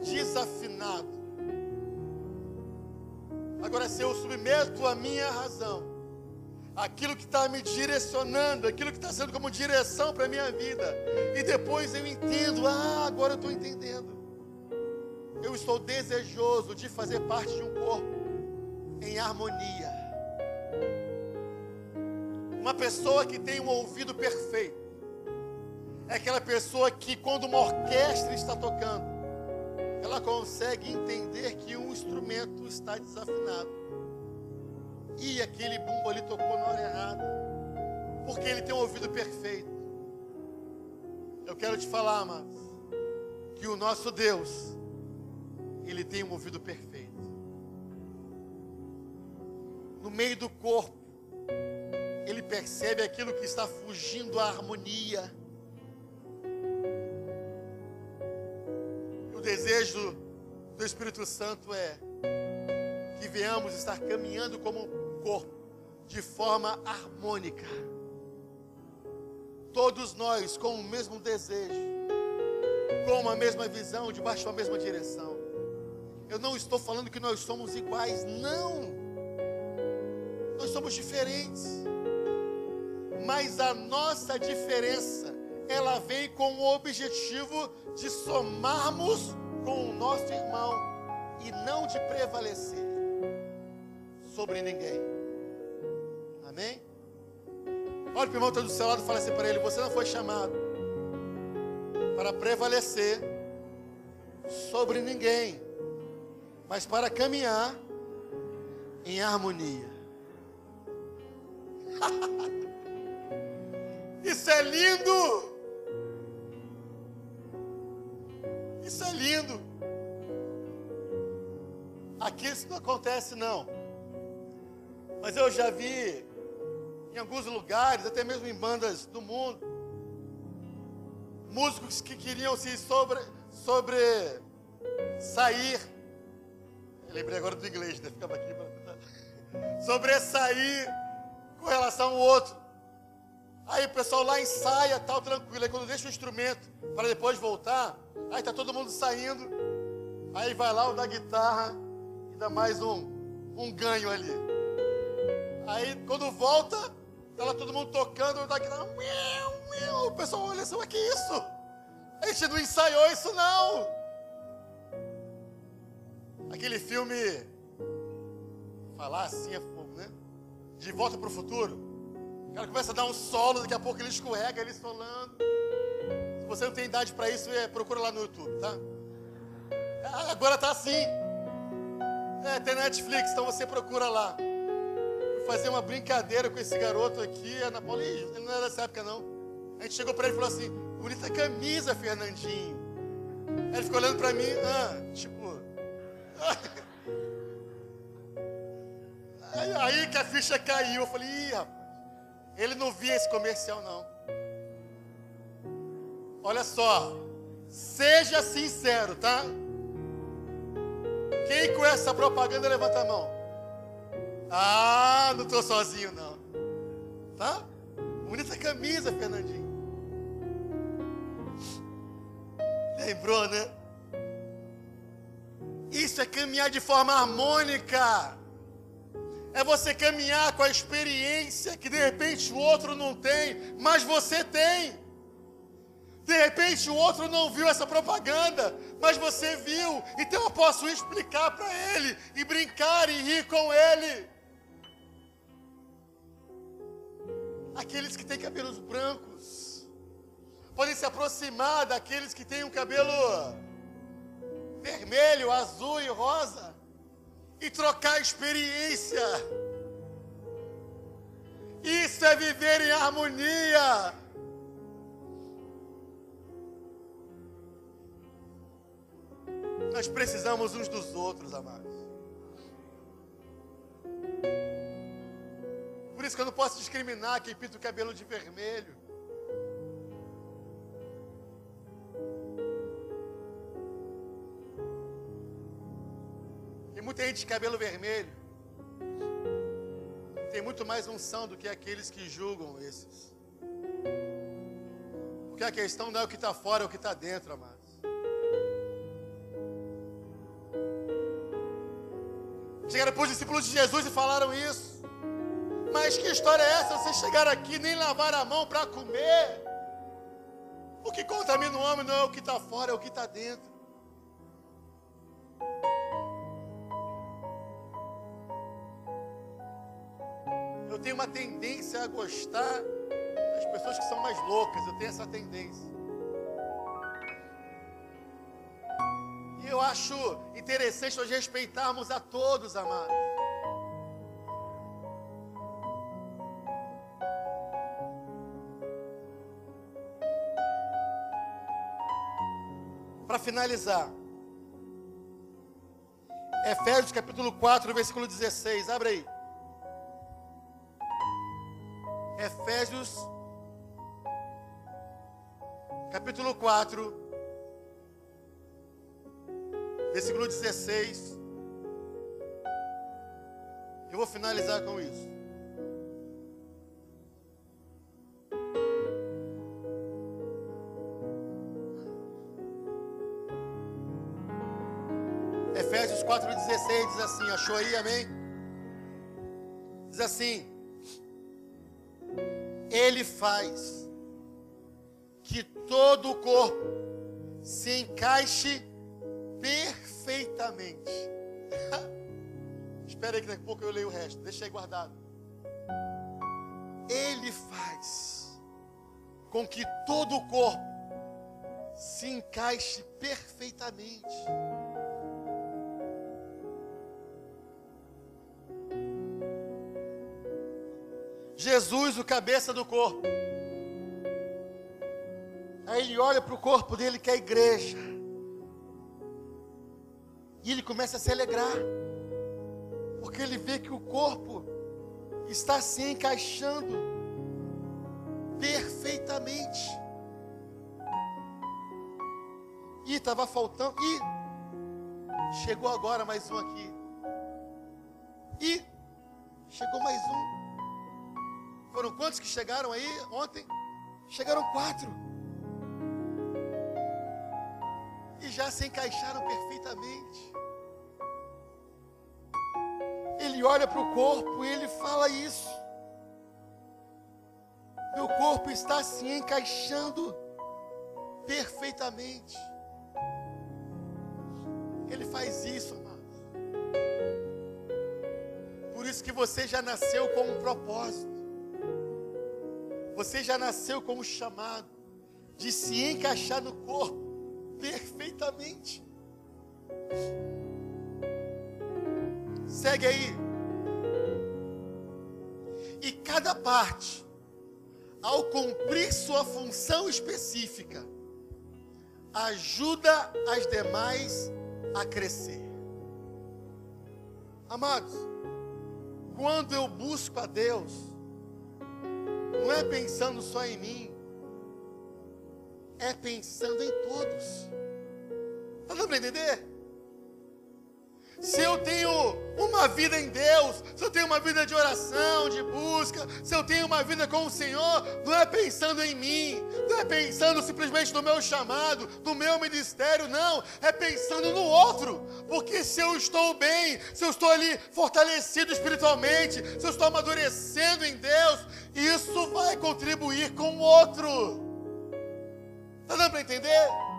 Speaker 1: desafinado. Agora, se eu submeto a minha razão, aquilo que está me direcionando, aquilo que está sendo como direção para a minha vida, e depois eu entendo, ah, agora eu estou entendendo eu estou desejoso de fazer parte de um corpo em harmonia. Uma pessoa que tem um ouvido perfeito é aquela pessoa que, quando uma orquestra está tocando, ela consegue entender que um instrumento está desafinado. E aquele bumbo ali tocou na hora errada. Porque ele tem um ouvido perfeito. Eu quero te falar, amados, que o nosso Deus, ele tem um ouvido perfeito. No meio do corpo, ele percebe aquilo que está fugindo à harmonia. O desejo do Espírito Santo é que venhamos estar caminhando como um corpo, de forma harmônica. Todos nós com o mesmo desejo, com a mesma visão, debaixo da mesma direção. Eu não estou falando que nós somos iguais, não. Nós somos diferentes. Mas a nossa diferença, ela vem com o objetivo de somarmos com o nosso irmão e não de prevalecer sobre ninguém. Amém? Olha para o irmão que está do seu lado e fala assim para ele: Você não foi chamado para prevalecer sobre ninguém mas para caminhar em harmonia. [laughs] Isso é lindo! Isso é lindo! Aqui isso não acontece, não. Mas eu já vi em alguns lugares, até mesmo em bandas do mundo, músicos que queriam se sobre, sobre sair lembrei agora do inglês, né? Ficava aqui para sobressair com relação ao outro. Aí o pessoal lá ensaia, tal, tranquilo. Aí quando deixa o instrumento para depois voltar, aí tá todo mundo saindo. Aí vai lá o da guitarra e dá mais um, um ganho ali. Aí quando volta, tá lá todo mundo tocando, o da guitarra, o pessoal olha assim, o que isso? A gente não ensaiou isso não. Aquele filme falar assim é fogo, né? De volta para o futuro. O cara começa a dar um solo, daqui a pouco ele escorrega, ele solando. Se você não tem idade para isso, é, procura lá no YouTube, tá? Ah, agora tá assim. É, tem Netflix, então você procura lá. Fui fazer uma brincadeira com esse garoto aqui, Ana Paula, ele não era dessa época não. A gente chegou para ele e falou assim, bonita camisa, Fernandinho. Aí ele ficou olhando para mim, ah, tipo... [laughs] Aí, aí, que a ficha caiu, eu falei, ih, rapaz, ele não via esse comercial não. Olha só, seja sincero, tá? Quem com essa propaganda levanta a mão? Ah, não estou sozinho não. Tá? Bonita camisa, Fernandinho. Lembrou, né? Isso é caminhar de forma harmônica. É você caminhar com a experiência que de repente o outro não tem, mas você tem. De repente o outro não viu essa propaganda, mas você viu. Então eu posso explicar para ele e brincar e rir com ele. Aqueles que têm cabelos brancos podem se aproximar daqueles que têm um cabelo vermelho, azul e rosa e trocar experiência. Isso é viver em harmonia. Nós precisamos uns dos outros, amados. Por isso que eu não posso discriminar quem pinta o cabelo de vermelho. Tem muita gente de cabelo vermelho. Tem muito mais unção do que aqueles que julgam esses. Porque a questão não é o que está fora, é o que está dentro, amados. Chegaram para os discípulos de Jesus e falaram isso. Mas que história é essa? Vocês chegaram aqui nem lavar a mão para comer. O que contamina o homem não é o que está fora, é o que está dentro. Eu tenho uma tendência a gostar das pessoas que são mais loucas. Eu tenho essa tendência. eu acho interessante nós respeitarmos a todos, amados. Para finalizar, Efésios capítulo 4, versículo 16, abre aí. Efésios capítulo 4, versículo 16. Eu vou finalizar com isso. Efésios 4,16 diz assim: Achou aí, amém? Diz assim: Ele faz que todo o corpo se encaixe perfeitamente. [laughs] Espera aí que daqui a pouco eu leio o resto. Deixa aí guardado. Ele faz com que todo o corpo se encaixe perfeitamente. Jesus, o cabeça do corpo. Aí ele olha para o corpo dele, que é a igreja. E ele começa a se alegrar, porque ele vê que o corpo está se encaixando perfeitamente. E estava faltando. E chegou agora mais um aqui. E chegou mais um. Foram quantos que chegaram aí ontem? Chegaram quatro. E já se encaixaram perfeitamente ele olha para o corpo e ele fala isso. Meu corpo está se encaixando perfeitamente. Ele faz isso, amados. Por isso que você já nasceu com um propósito. Você já nasceu com um chamado de se encaixar no corpo perfeitamente. Segue aí. E cada parte, ao cumprir sua função específica, ajuda as demais a crescer. Amados, quando eu busco a Deus, não é pensando só em mim, é pensando em todos. Está dando para entender? Se eu tenho uma vida em Deus, se eu tenho uma vida de oração, de busca, se eu tenho uma vida com o Senhor, não é pensando em mim, não é pensando simplesmente no meu chamado, no meu ministério, não, é pensando no outro, porque se eu estou bem, se eu estou ali fortalecido espiritualmente, se eu estou amadurecendo em Deus, isso vai contribuir com o outro. Está dando para entender?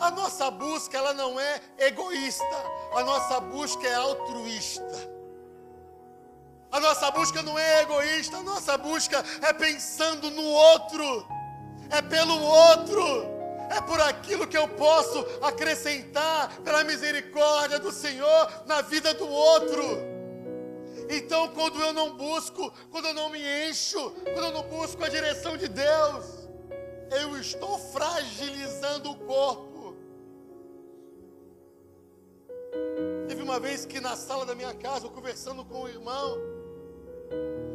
Speaker 1: A nossa busca ela não é egoísta, a nossa busca é altruísta. A nossa busca não é egoísta, a nossa busca é pensando no outro, é pelo outro, é por aquilo que eu posso acrescentar pela misericórdia do Senhor na vida do outro. Então, quando eu não busco, quando eu não me encho, quando eu não busco a direção de Deus, eu estou fragilizando o corpo Teve uma vez que na sala da minha casa, eu conversando com o irmão,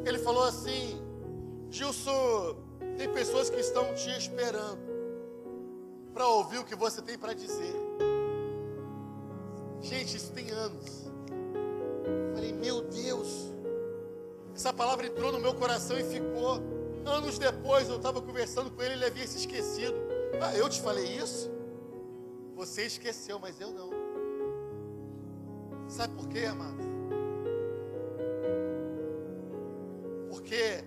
Speaker 1: ele falou assim: Gilson, tem pessoas que estão te esperando para ouvir o que você tem para dizer. Gente, isso tem anos. Eu falei, meu Deus, essa palavra entrou no meu coração e ficou. Anos depois eu estava conversando com ele, ele havia se esquecido. Ah, eu te falei isso? Você esqueceu, mas eu não. Sabe por quê, amado? Porque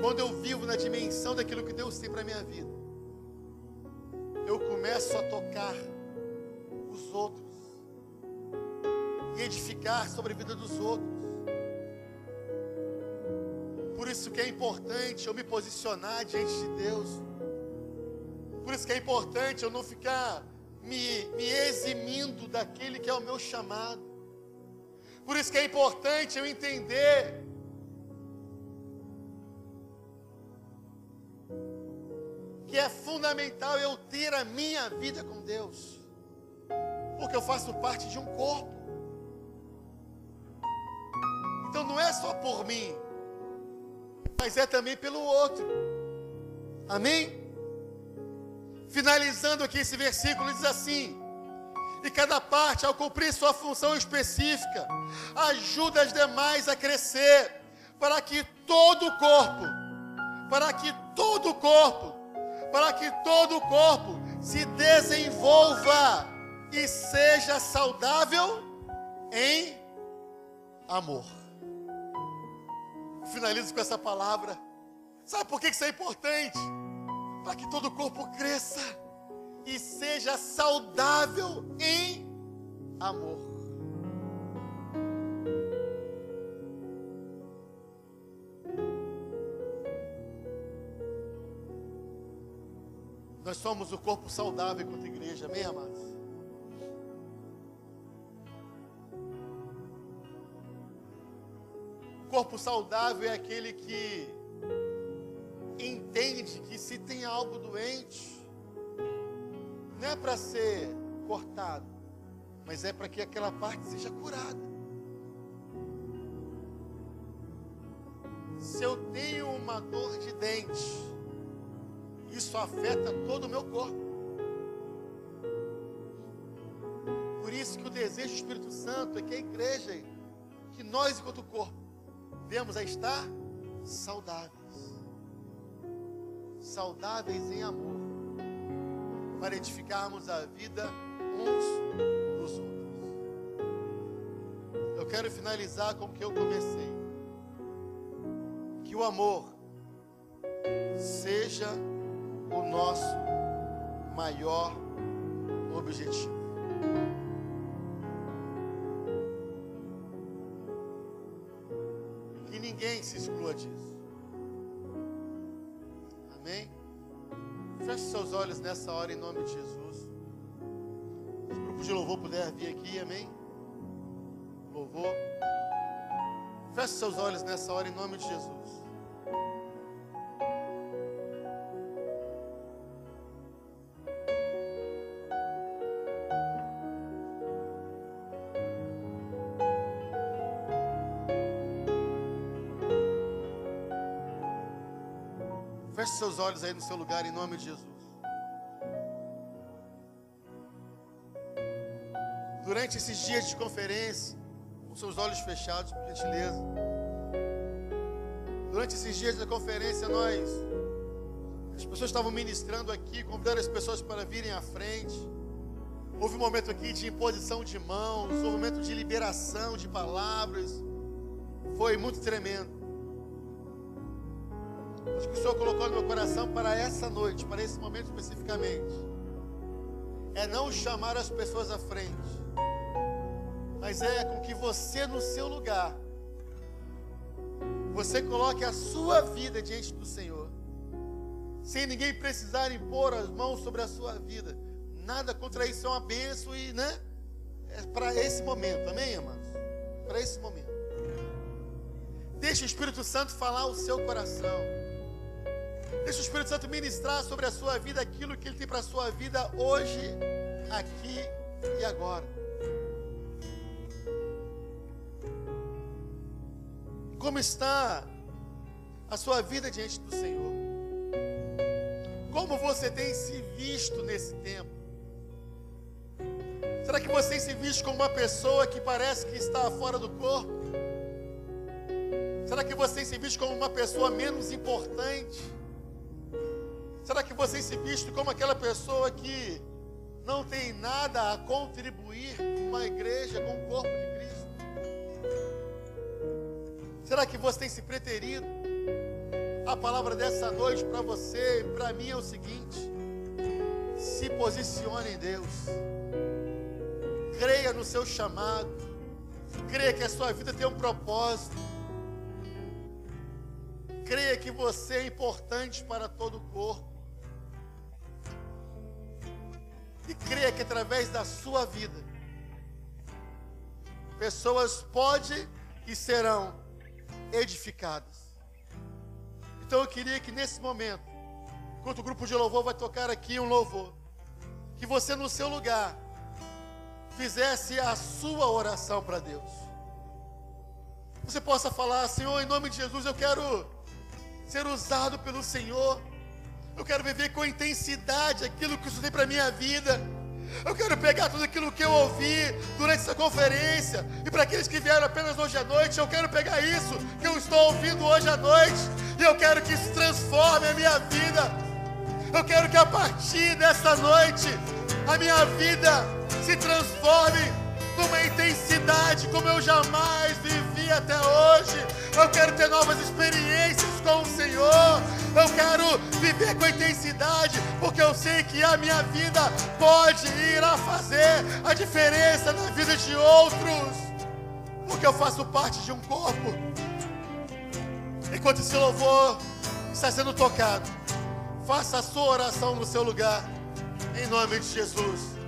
Speaker 1: quando eu vivo na dimensão daquilo que Deus tem para minha vida, eu começo a tocar os outros e edificar sobre a vida dos outros. Por isso que é importante eu me posicionar diante de Deus. Por isso que é importante eu não ficar me, me eximindo daquele que é o meu chamado. Por isso que é importante eu entender que é fundamental eu ter a minha vida com Deus, porque eu faço parte de um corpo. Então não é só por mim, mas é também pelo outro. Amém? Finalizando aqui esse versículo, diz assim: e cada parte, ao cumprir sua função específica, ajuda as demais a crescer, para que todo o corpo, para que todo o corpo, para que todo o corpo se desenvolva e seja saudável em amor. Finalizo com essa palavra. Sabe por que isso é importante? Para que todo o corpo cresça e seja saudável em amor. Nós somos o corpo saudável enquanto igreja, amém, amados? O corpo saudável é aquele que entende que se tem algo doente, não é para ser cortado, mas é para que aquela parte seja curada. Se eu tenho uma dor de dente, isso afeta todo o meu corpo. Por isso que o desejo do Espírito Santo é que a igreja, que nós enquanto corpo, demos a estar saudáveis. Saudáveis em amor para edificarmos a vida uns dos outros. Eu quero finalizar com o que eu comecei. Que o amor seja o nosso maior objetivo. Que ninguém se exclua disso. Amém? Feche seus olhos nessa hora em nome de Jesus. Se o grupo de louvor puder vir aqui, amém? Louvor. Feche seus olhos nessa hora em nome de Jesus. Olhos aí no seu lugar em nome de Jesus. Durante esses dias de conferência, com seus olhos fechados, por gentileza. Durante esses dias da conferência, nós, as pessoas estavam ministrando aqui, convidando as pessoas para virem à frente. Houve um momento aqui de imposição de mãos, um momento de liberação de palavras. Foi muito tremendo. Acho que o Senhor colocou no meu coração para essa noite, para esse momento especificamente. É não chamar as pessoas à frente, mas é com que você, no seu lugar, você coloque a sua vida diante do Senhor, sem ninguém precisar impor as mãos sobre a sua vida. Nada contra isso é uma benção e, né? É para esse momento, amém, amados? Para esse momento. Deixe o Espírito Santo falar o seu coração. Deixa o Espírito Santo ministrar sobre a sua vida aquilo que Ele tem para a sua vida hoje, aqui e agora. Como está a sua vida diante do Senhor? Como você tem se visto nesse tempo? Será que você se visto como uma pessoa que parece que está fora do corpo? Será que você se visto como uma pessoa menos importante? Será que você se visto como aquela pessoa que não tem nada a contribuir com uma igreja, com o corpo de Cristo? Será que você tem se preterido? A palavra dessa noite para você, para mim é o seguinte: se posicione em Deus, creia no seu chamado, creia que a sua vida tem um propósito, creia que você é importante para todo o corpo. E creia que através da sua vida, pessoas podem e serão edificadas. Então eu queria que nesse momento, enquanto o grupo de louvor vai tocar aqui um louvor, que você no seu lugar fizesse a sua oração para Deus. Você possa falar, Senhor, em nome de Jesus, eu quero ser usado pelo Senhor eu quero viver com intensidade aquilo que isso tem para a minha vida. Eu quero pegar tudo aquilo que eu ouvi durante essa conferência. E para aqueles que vieram apenas hoje à noite, eu quero pegar isso que eu estou ouvindo hoje à noite. E eu quero que isso transforme a minha vida. Eu quero que a partir dessa noite, a minha vida se transforme numa intensidade como eu jamais vivi até hoje. Eu quero ter novas experiências com o Senhor. Eu quero viver com intensidade, porque eu sei que a minha vida pode ir a fazer a diferença na vida de outros, porque eu faço parte de um corpo. Enquanto esse louvor está sendo tocado, faça a sua oração no seu lugar, em nome de Jesus.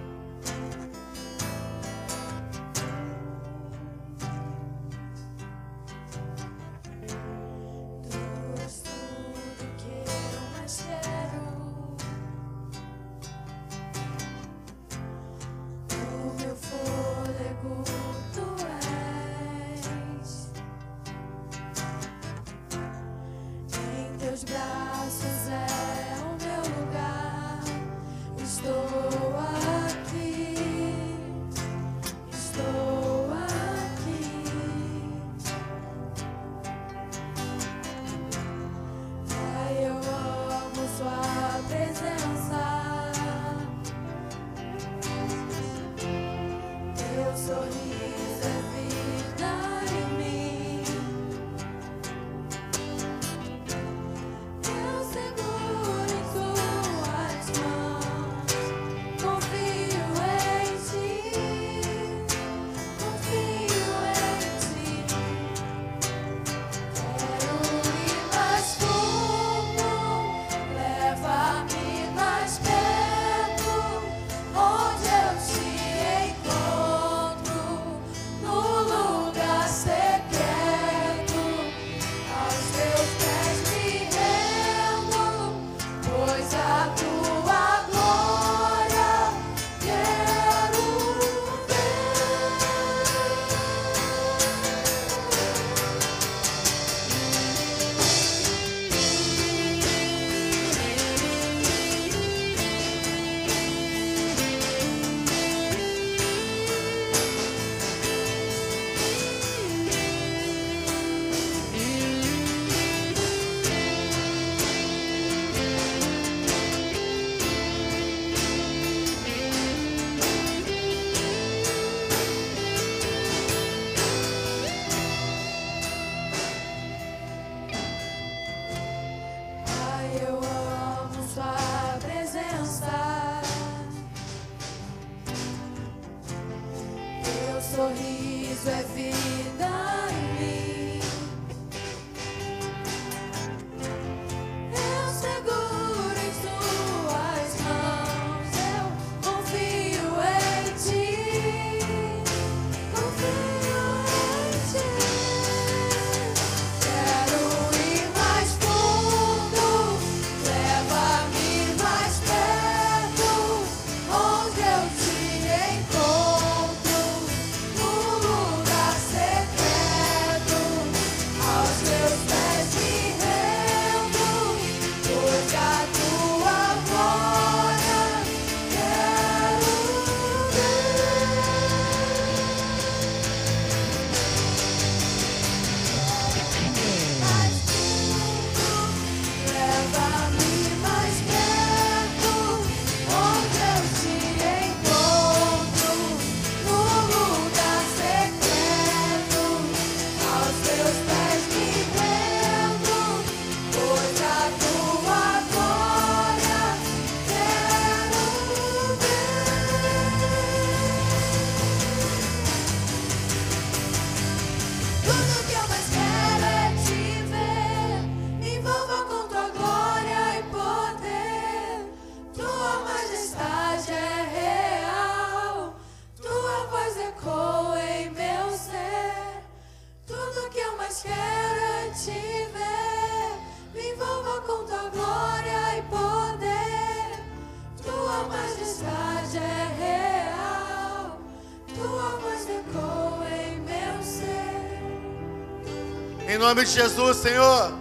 Speaker 1: Nome de Jesus, Senhor.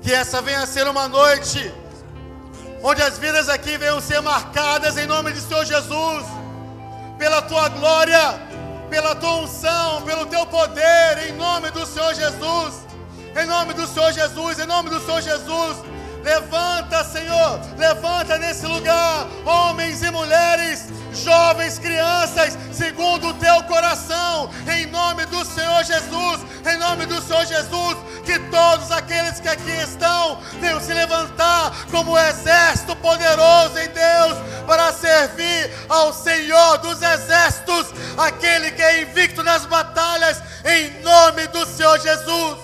Speaker 1: Que essa venha a ser uma noite onde as vidas aqui venham ser marcadas em nome de Senhor Jesus, pela tua glória, pela tua unção, pelo teu poder, em nome do Senhor Jesus. Em nome do Senhor Jesus, em nome do Senhor Jesus. Levanta, Senhor, levanta nesse lugar, homens e mulheres, jovens, crianças, segundo o teu coração, em nome do Senhor Jesus, em nome do Senhor Jesus, que todos aqueles que aqui estão venham se levantar como um exército poderoso em Deus para servir ao Senhor dos exércitos, aquele que é invicto nas batalhas, em nome do Senhor Jesus.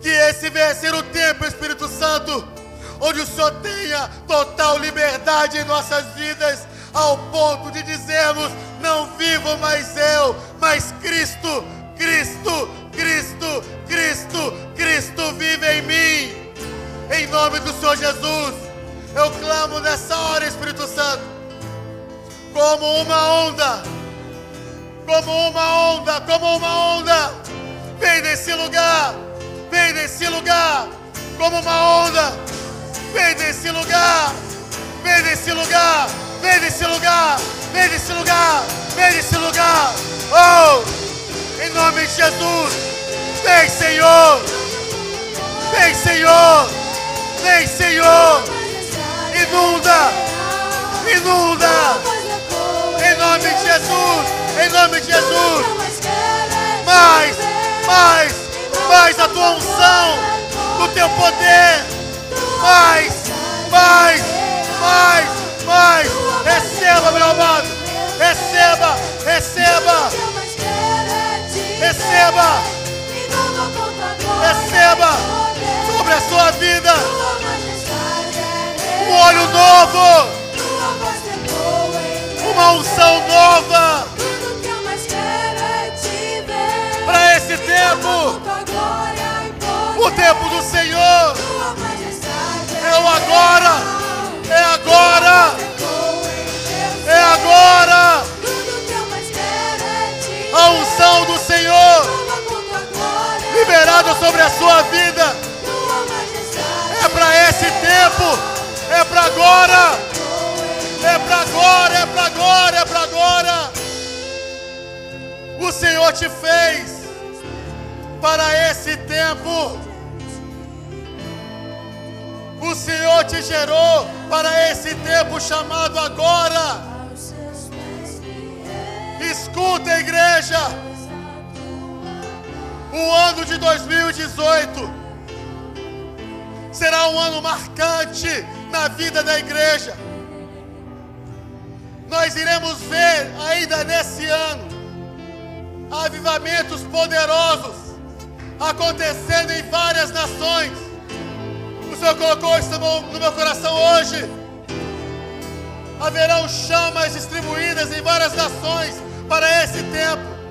Speaker 1: Que esse venha ser o tempo, Espírito Santo, onde o Senhor tenha total liberdade em nossas vidas, ao ponto de dizermos: não vivo mais eu, mas Cristo, Cristo, Cristo, Cristo, Cristo vive em mim. Em nome do Senhor Jesus, eu clamo nessa hora, Espírito Santo, como uma onda, como uma onda, como uma onda, vem nesse lugar, vem nesse lugar, como uma onda, vem nesse lugar, vem nesse lugar, vem nesse lugar, vem nesse lugar, vem nesse lugar, oh, em nome de Jesus, vem Senhor, vem Senhor, vem Senhor, inunda, inunda. Em nome de Jesus, em nome de Jesus, mais, mais, mais a tua unção, do teu poder, mais, mais, mais, mais. Receba, meu amado, receba, receba, receba, receba! Sobre a sua vida! Um olho novo, uma unção nova! Para esse tempo, o tempo do Senhor. É o agora, é agora, Unção do Senhor liberada sobre a sua vida é para esse tempo, é para agora, é para agora, é para agora, é para agora. O Senhor te fez para esse tempo. O Senhor te gerou para esse tempo chamado agora. Escuta, igreja. O ano de 2018 será um ano marcante na vida da igreja. Nós iremos ver ainda nesse ano avivamentos poderosos acontecendo em várias nações. O Senhor colocou isso no meu coração hoje. Haverão chamas distribuídas em várias nações para esse tempo.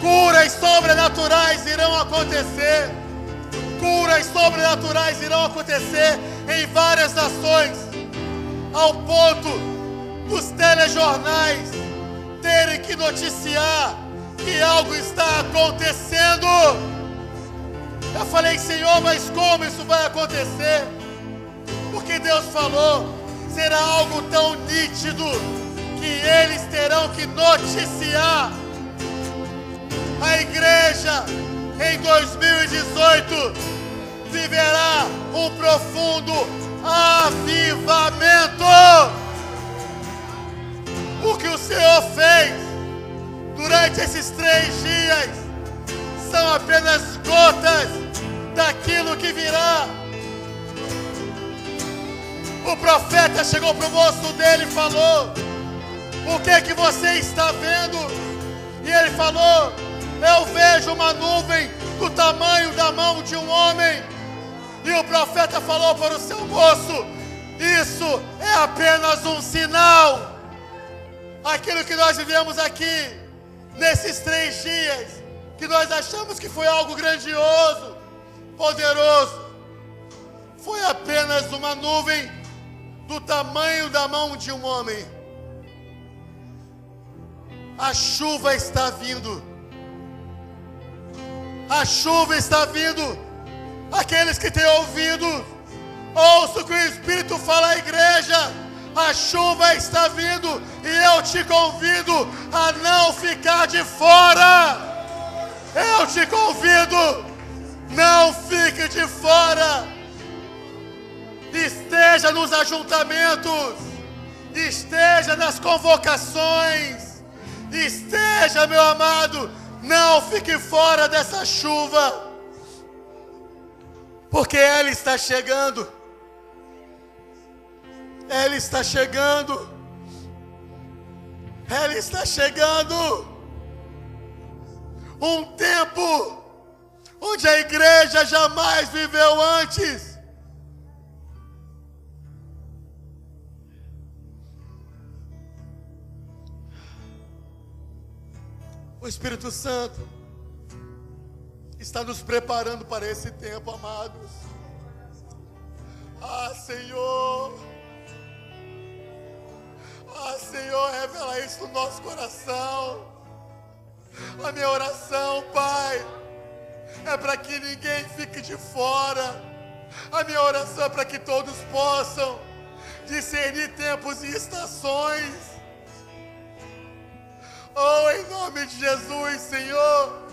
Speaker 1: Curas sobrenaturais irão acontecer. Curas sobrenaturais irão acontecer em várias nações, ao ponto dos telejornais terem que noticiar que algo está acontecendo. Eu falei, Senhor, mas como isso vai acontecer? Porque Deus falou, será algo tão nítido que eles terão que noticiar. A igreja em 2018 viverá um profundo avivamento. O que o Senhor fez durante esses três dias são apenas gotas daquilo que virá. O profeta chegou para o moço dele e falou: O que que você está vendo? E ele falou: Eu vejo uma nuvem do tamanho da mão de um homem. E o profeta falou para o seu moço: Isso é apenas um sinal. Aquilo que nós vivemos aqui, nesses três dias, que nós achamos que foi algo grandioso, poderoso, foi apenas uma nuvem do tamanho da mão de um homem. A chuva está vindo. A chuva está vindo. Aqueles que têm ouvido, ouçam o que o Espírito fala à igreja. A chuva está vindo e eu te convido a não ficar de fora. Eu te convido, não fique de fora. Esteja nos ajuntamentos, esteja nas convocações, esteja, meu amado, não fique fora dessa chuva, porque ela está chegando. Ela está chegando. Ela está chegando. Um tempo onde a igreja jamais viveu antes. O Espírito Santo está nos preparando para esse tempo, amados. Ah, Senhor. Ah, Senhor, revela isso no nosso coração. A minha oração, Pai, é para que ninguém fique de fora. A minha oração é para que todos possam discernir tempos e estações. Em nome de Jesus, Senhor.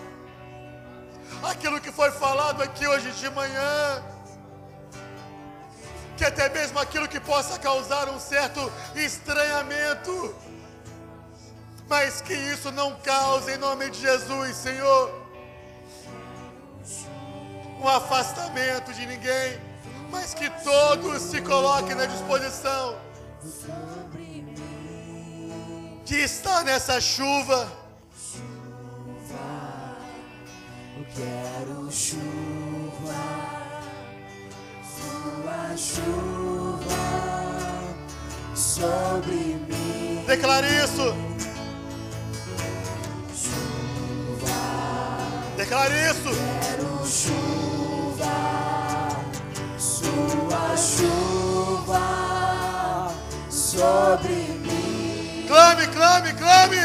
Speaker 1: Aquilo que foi falado aqui hoje de manhã que até mesmo aquilo que possa causar um certo estranhamento, mas que isso não cause em nome de Jesus, Senhor, um afastamento de ninguém, mas que todos se coloquem na disposição de estar nessa chuva.
Speaker 2: Eu quero chuva sua chuva sobre mim.
Speaker 1: Declare isso.
Speaker 2: Chuva.
Speaker 1: Declare isso.
Speaker 2: Quero chuva, sua chuva sobre mim.
Speaker 1: Clame, clame, clame.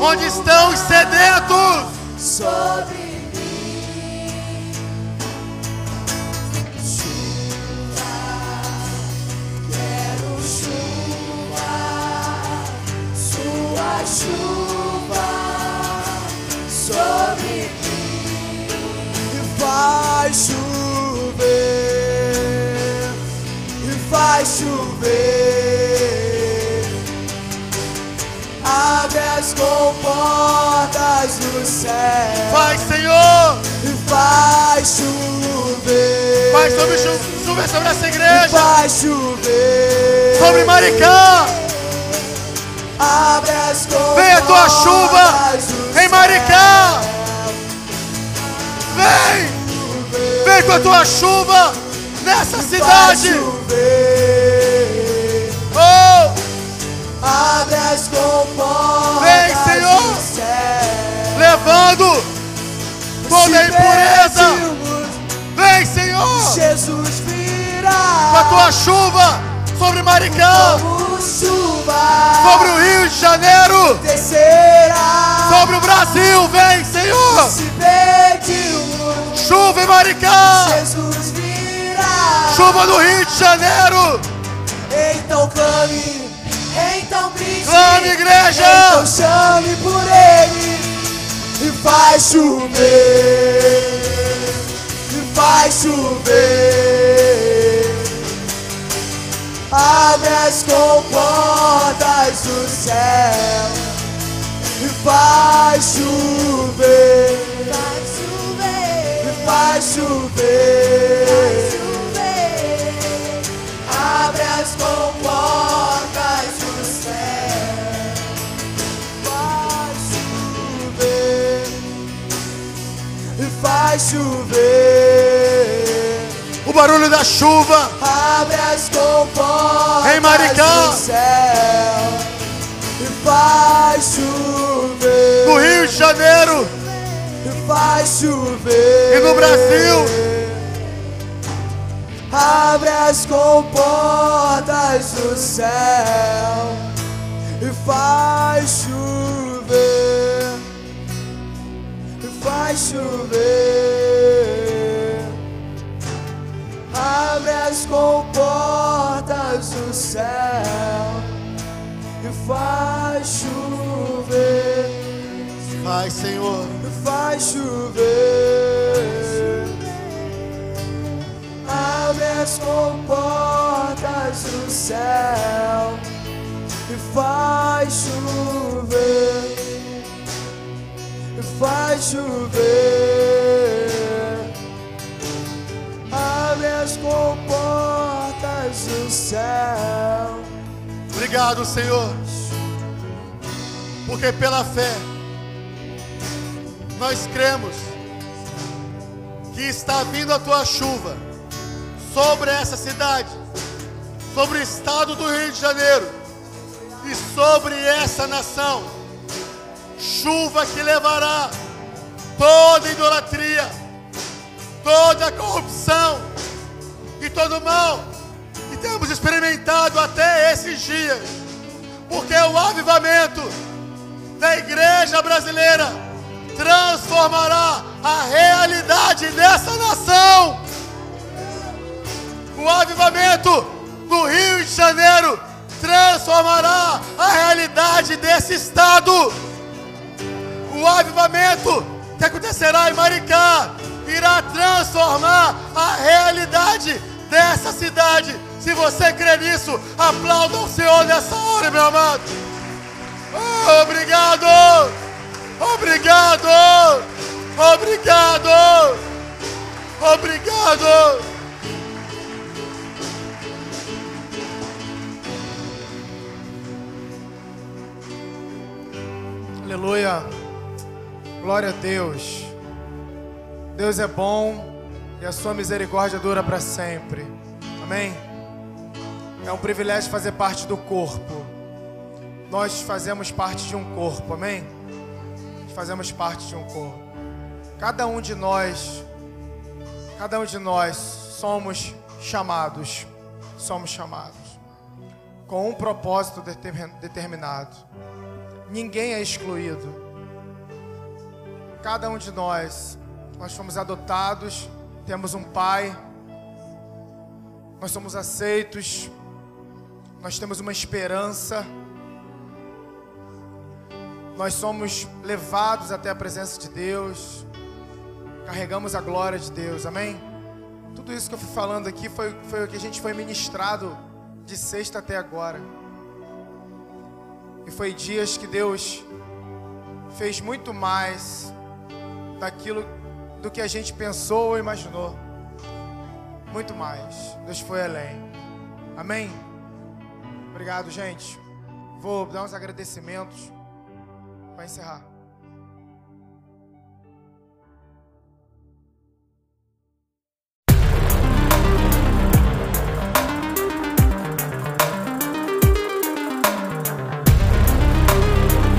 Speaker 1: Onde estão os sedentos?
Speaker 2: Sobre mim. Chuva, quero chuva, sua chuva
Speaker 3: E vai chover, e vai chover abre as comportas do céu.
Speaker 1: Vai, Senhor.
Speaker 3: E vai chover.
Speaker 1: Vai sobre, chover sobre essa
Speaker 3: e
Speaker 1: igreja.
Speaker 3: faz chover.
Speaker 1: Sobre Maricá.
Speaker 3: Abre as
Speaker 1: Vem a tua chuva
Speaker 3: comportas
Speaker 1: em Maricá. Vem. Vem com a tua chuva nessa cidade. Oh,
Speaker 3: Abre as comportas
Speaker 1: Vem, Senhor. levando toda a impureza. Vem, Senhor,
Speaker 3: Jesus virá
Speaker 1: com a tua chuva sobre Maricá, sobre o Rio de Janeiro,
Speaker 3: descerá.
Speaker 1: sobre o Brasil. Vem, Senhor,
Speaker 3: Se pedirmos,
Speaker 1: chuva em Maricá,
Speaker 3: Jesus virá.
Speaker 1: chuva no Rio de Janeiro.
Speaker 3: Então clame, então grite.
Speaker 1: Clame, igreja.
Speaker 3: Então chame por ele e faz chover. E faz chover. Abre as comportas do céu e faz chover.
Speaker 2: Vai chover,
Speaker 3: faz chover. Abre as comportas do céu, faz chover e faz chover.
Speaker 1: O barulho da chuva
Speaker 3: Abre as comportas
Speaker 1: Em Maricá.
Speaker 3: do céu e faz chover.
Speaker 1: no Rio de Janeiro
Speaker 3: faz chover.
Speaker 1: e no Brasil.
Speaker 3: Abre as comportas do céu e faz chover, e faz chover. Abre as comportas do céu e faz chover,
Speaker 1: Vai, Senhor.
Speaker 3: faz chover. Abre as comportas do céu e faz chover, e faz chover. Abre as comportas do céu.
Speaker 1: Obrigado, Senhor. Porque pela fé nós cremos que está vindo a tua chuva sobre essa cidade, sobre o estado do Rio de Janeiro e sobre essa nação. Chuva que levará toda idolatria, toda corrupção e todo mal que temos experimentado até esses dias. Porque o avivamento da igreja brasileira transformará a realidade dessa nação. O avivamento do Rio de Janeiro transformará a realidade desse estado. O avivamento que acontecerá em Maricá irá transformar a realidade dessa cidade. Se você crê nisso, aplauda o Senhor nessa hora, meu amado. Oh, obrigado! Obrigado! Obrigado! Obrigado!
Speaker 4: Aleluia. Glória a Deus. Deus é bom e a sua misericórdia dura para sempre. Amém. É um privilégio fazer parte do corpo. Nós fazemos parte de um corpo, amém? Fazemos parte de um corpo. Cada um de nós, cada um de nós somos chamados, somos chamados com um propósito determin- determinado. Ninguém é excluído. Cada um de nós, nós fomos adotados, temos um pai, nós somos aceitos, nós temos uma esperança, nós somos levados até a presença de Deus, carregamos a glória de Deus, amém? Tudo isso que eu fui falando aqui foi, foi o que a gente foi ministrado de sexta até agora. E foi dias que Deus fez muito mais daquilo do que a gente pensou ou imaginou. muito mais. Deus foi além. Amém? Obrigado, gente. Vou dar uns agradecimentos para encerrar.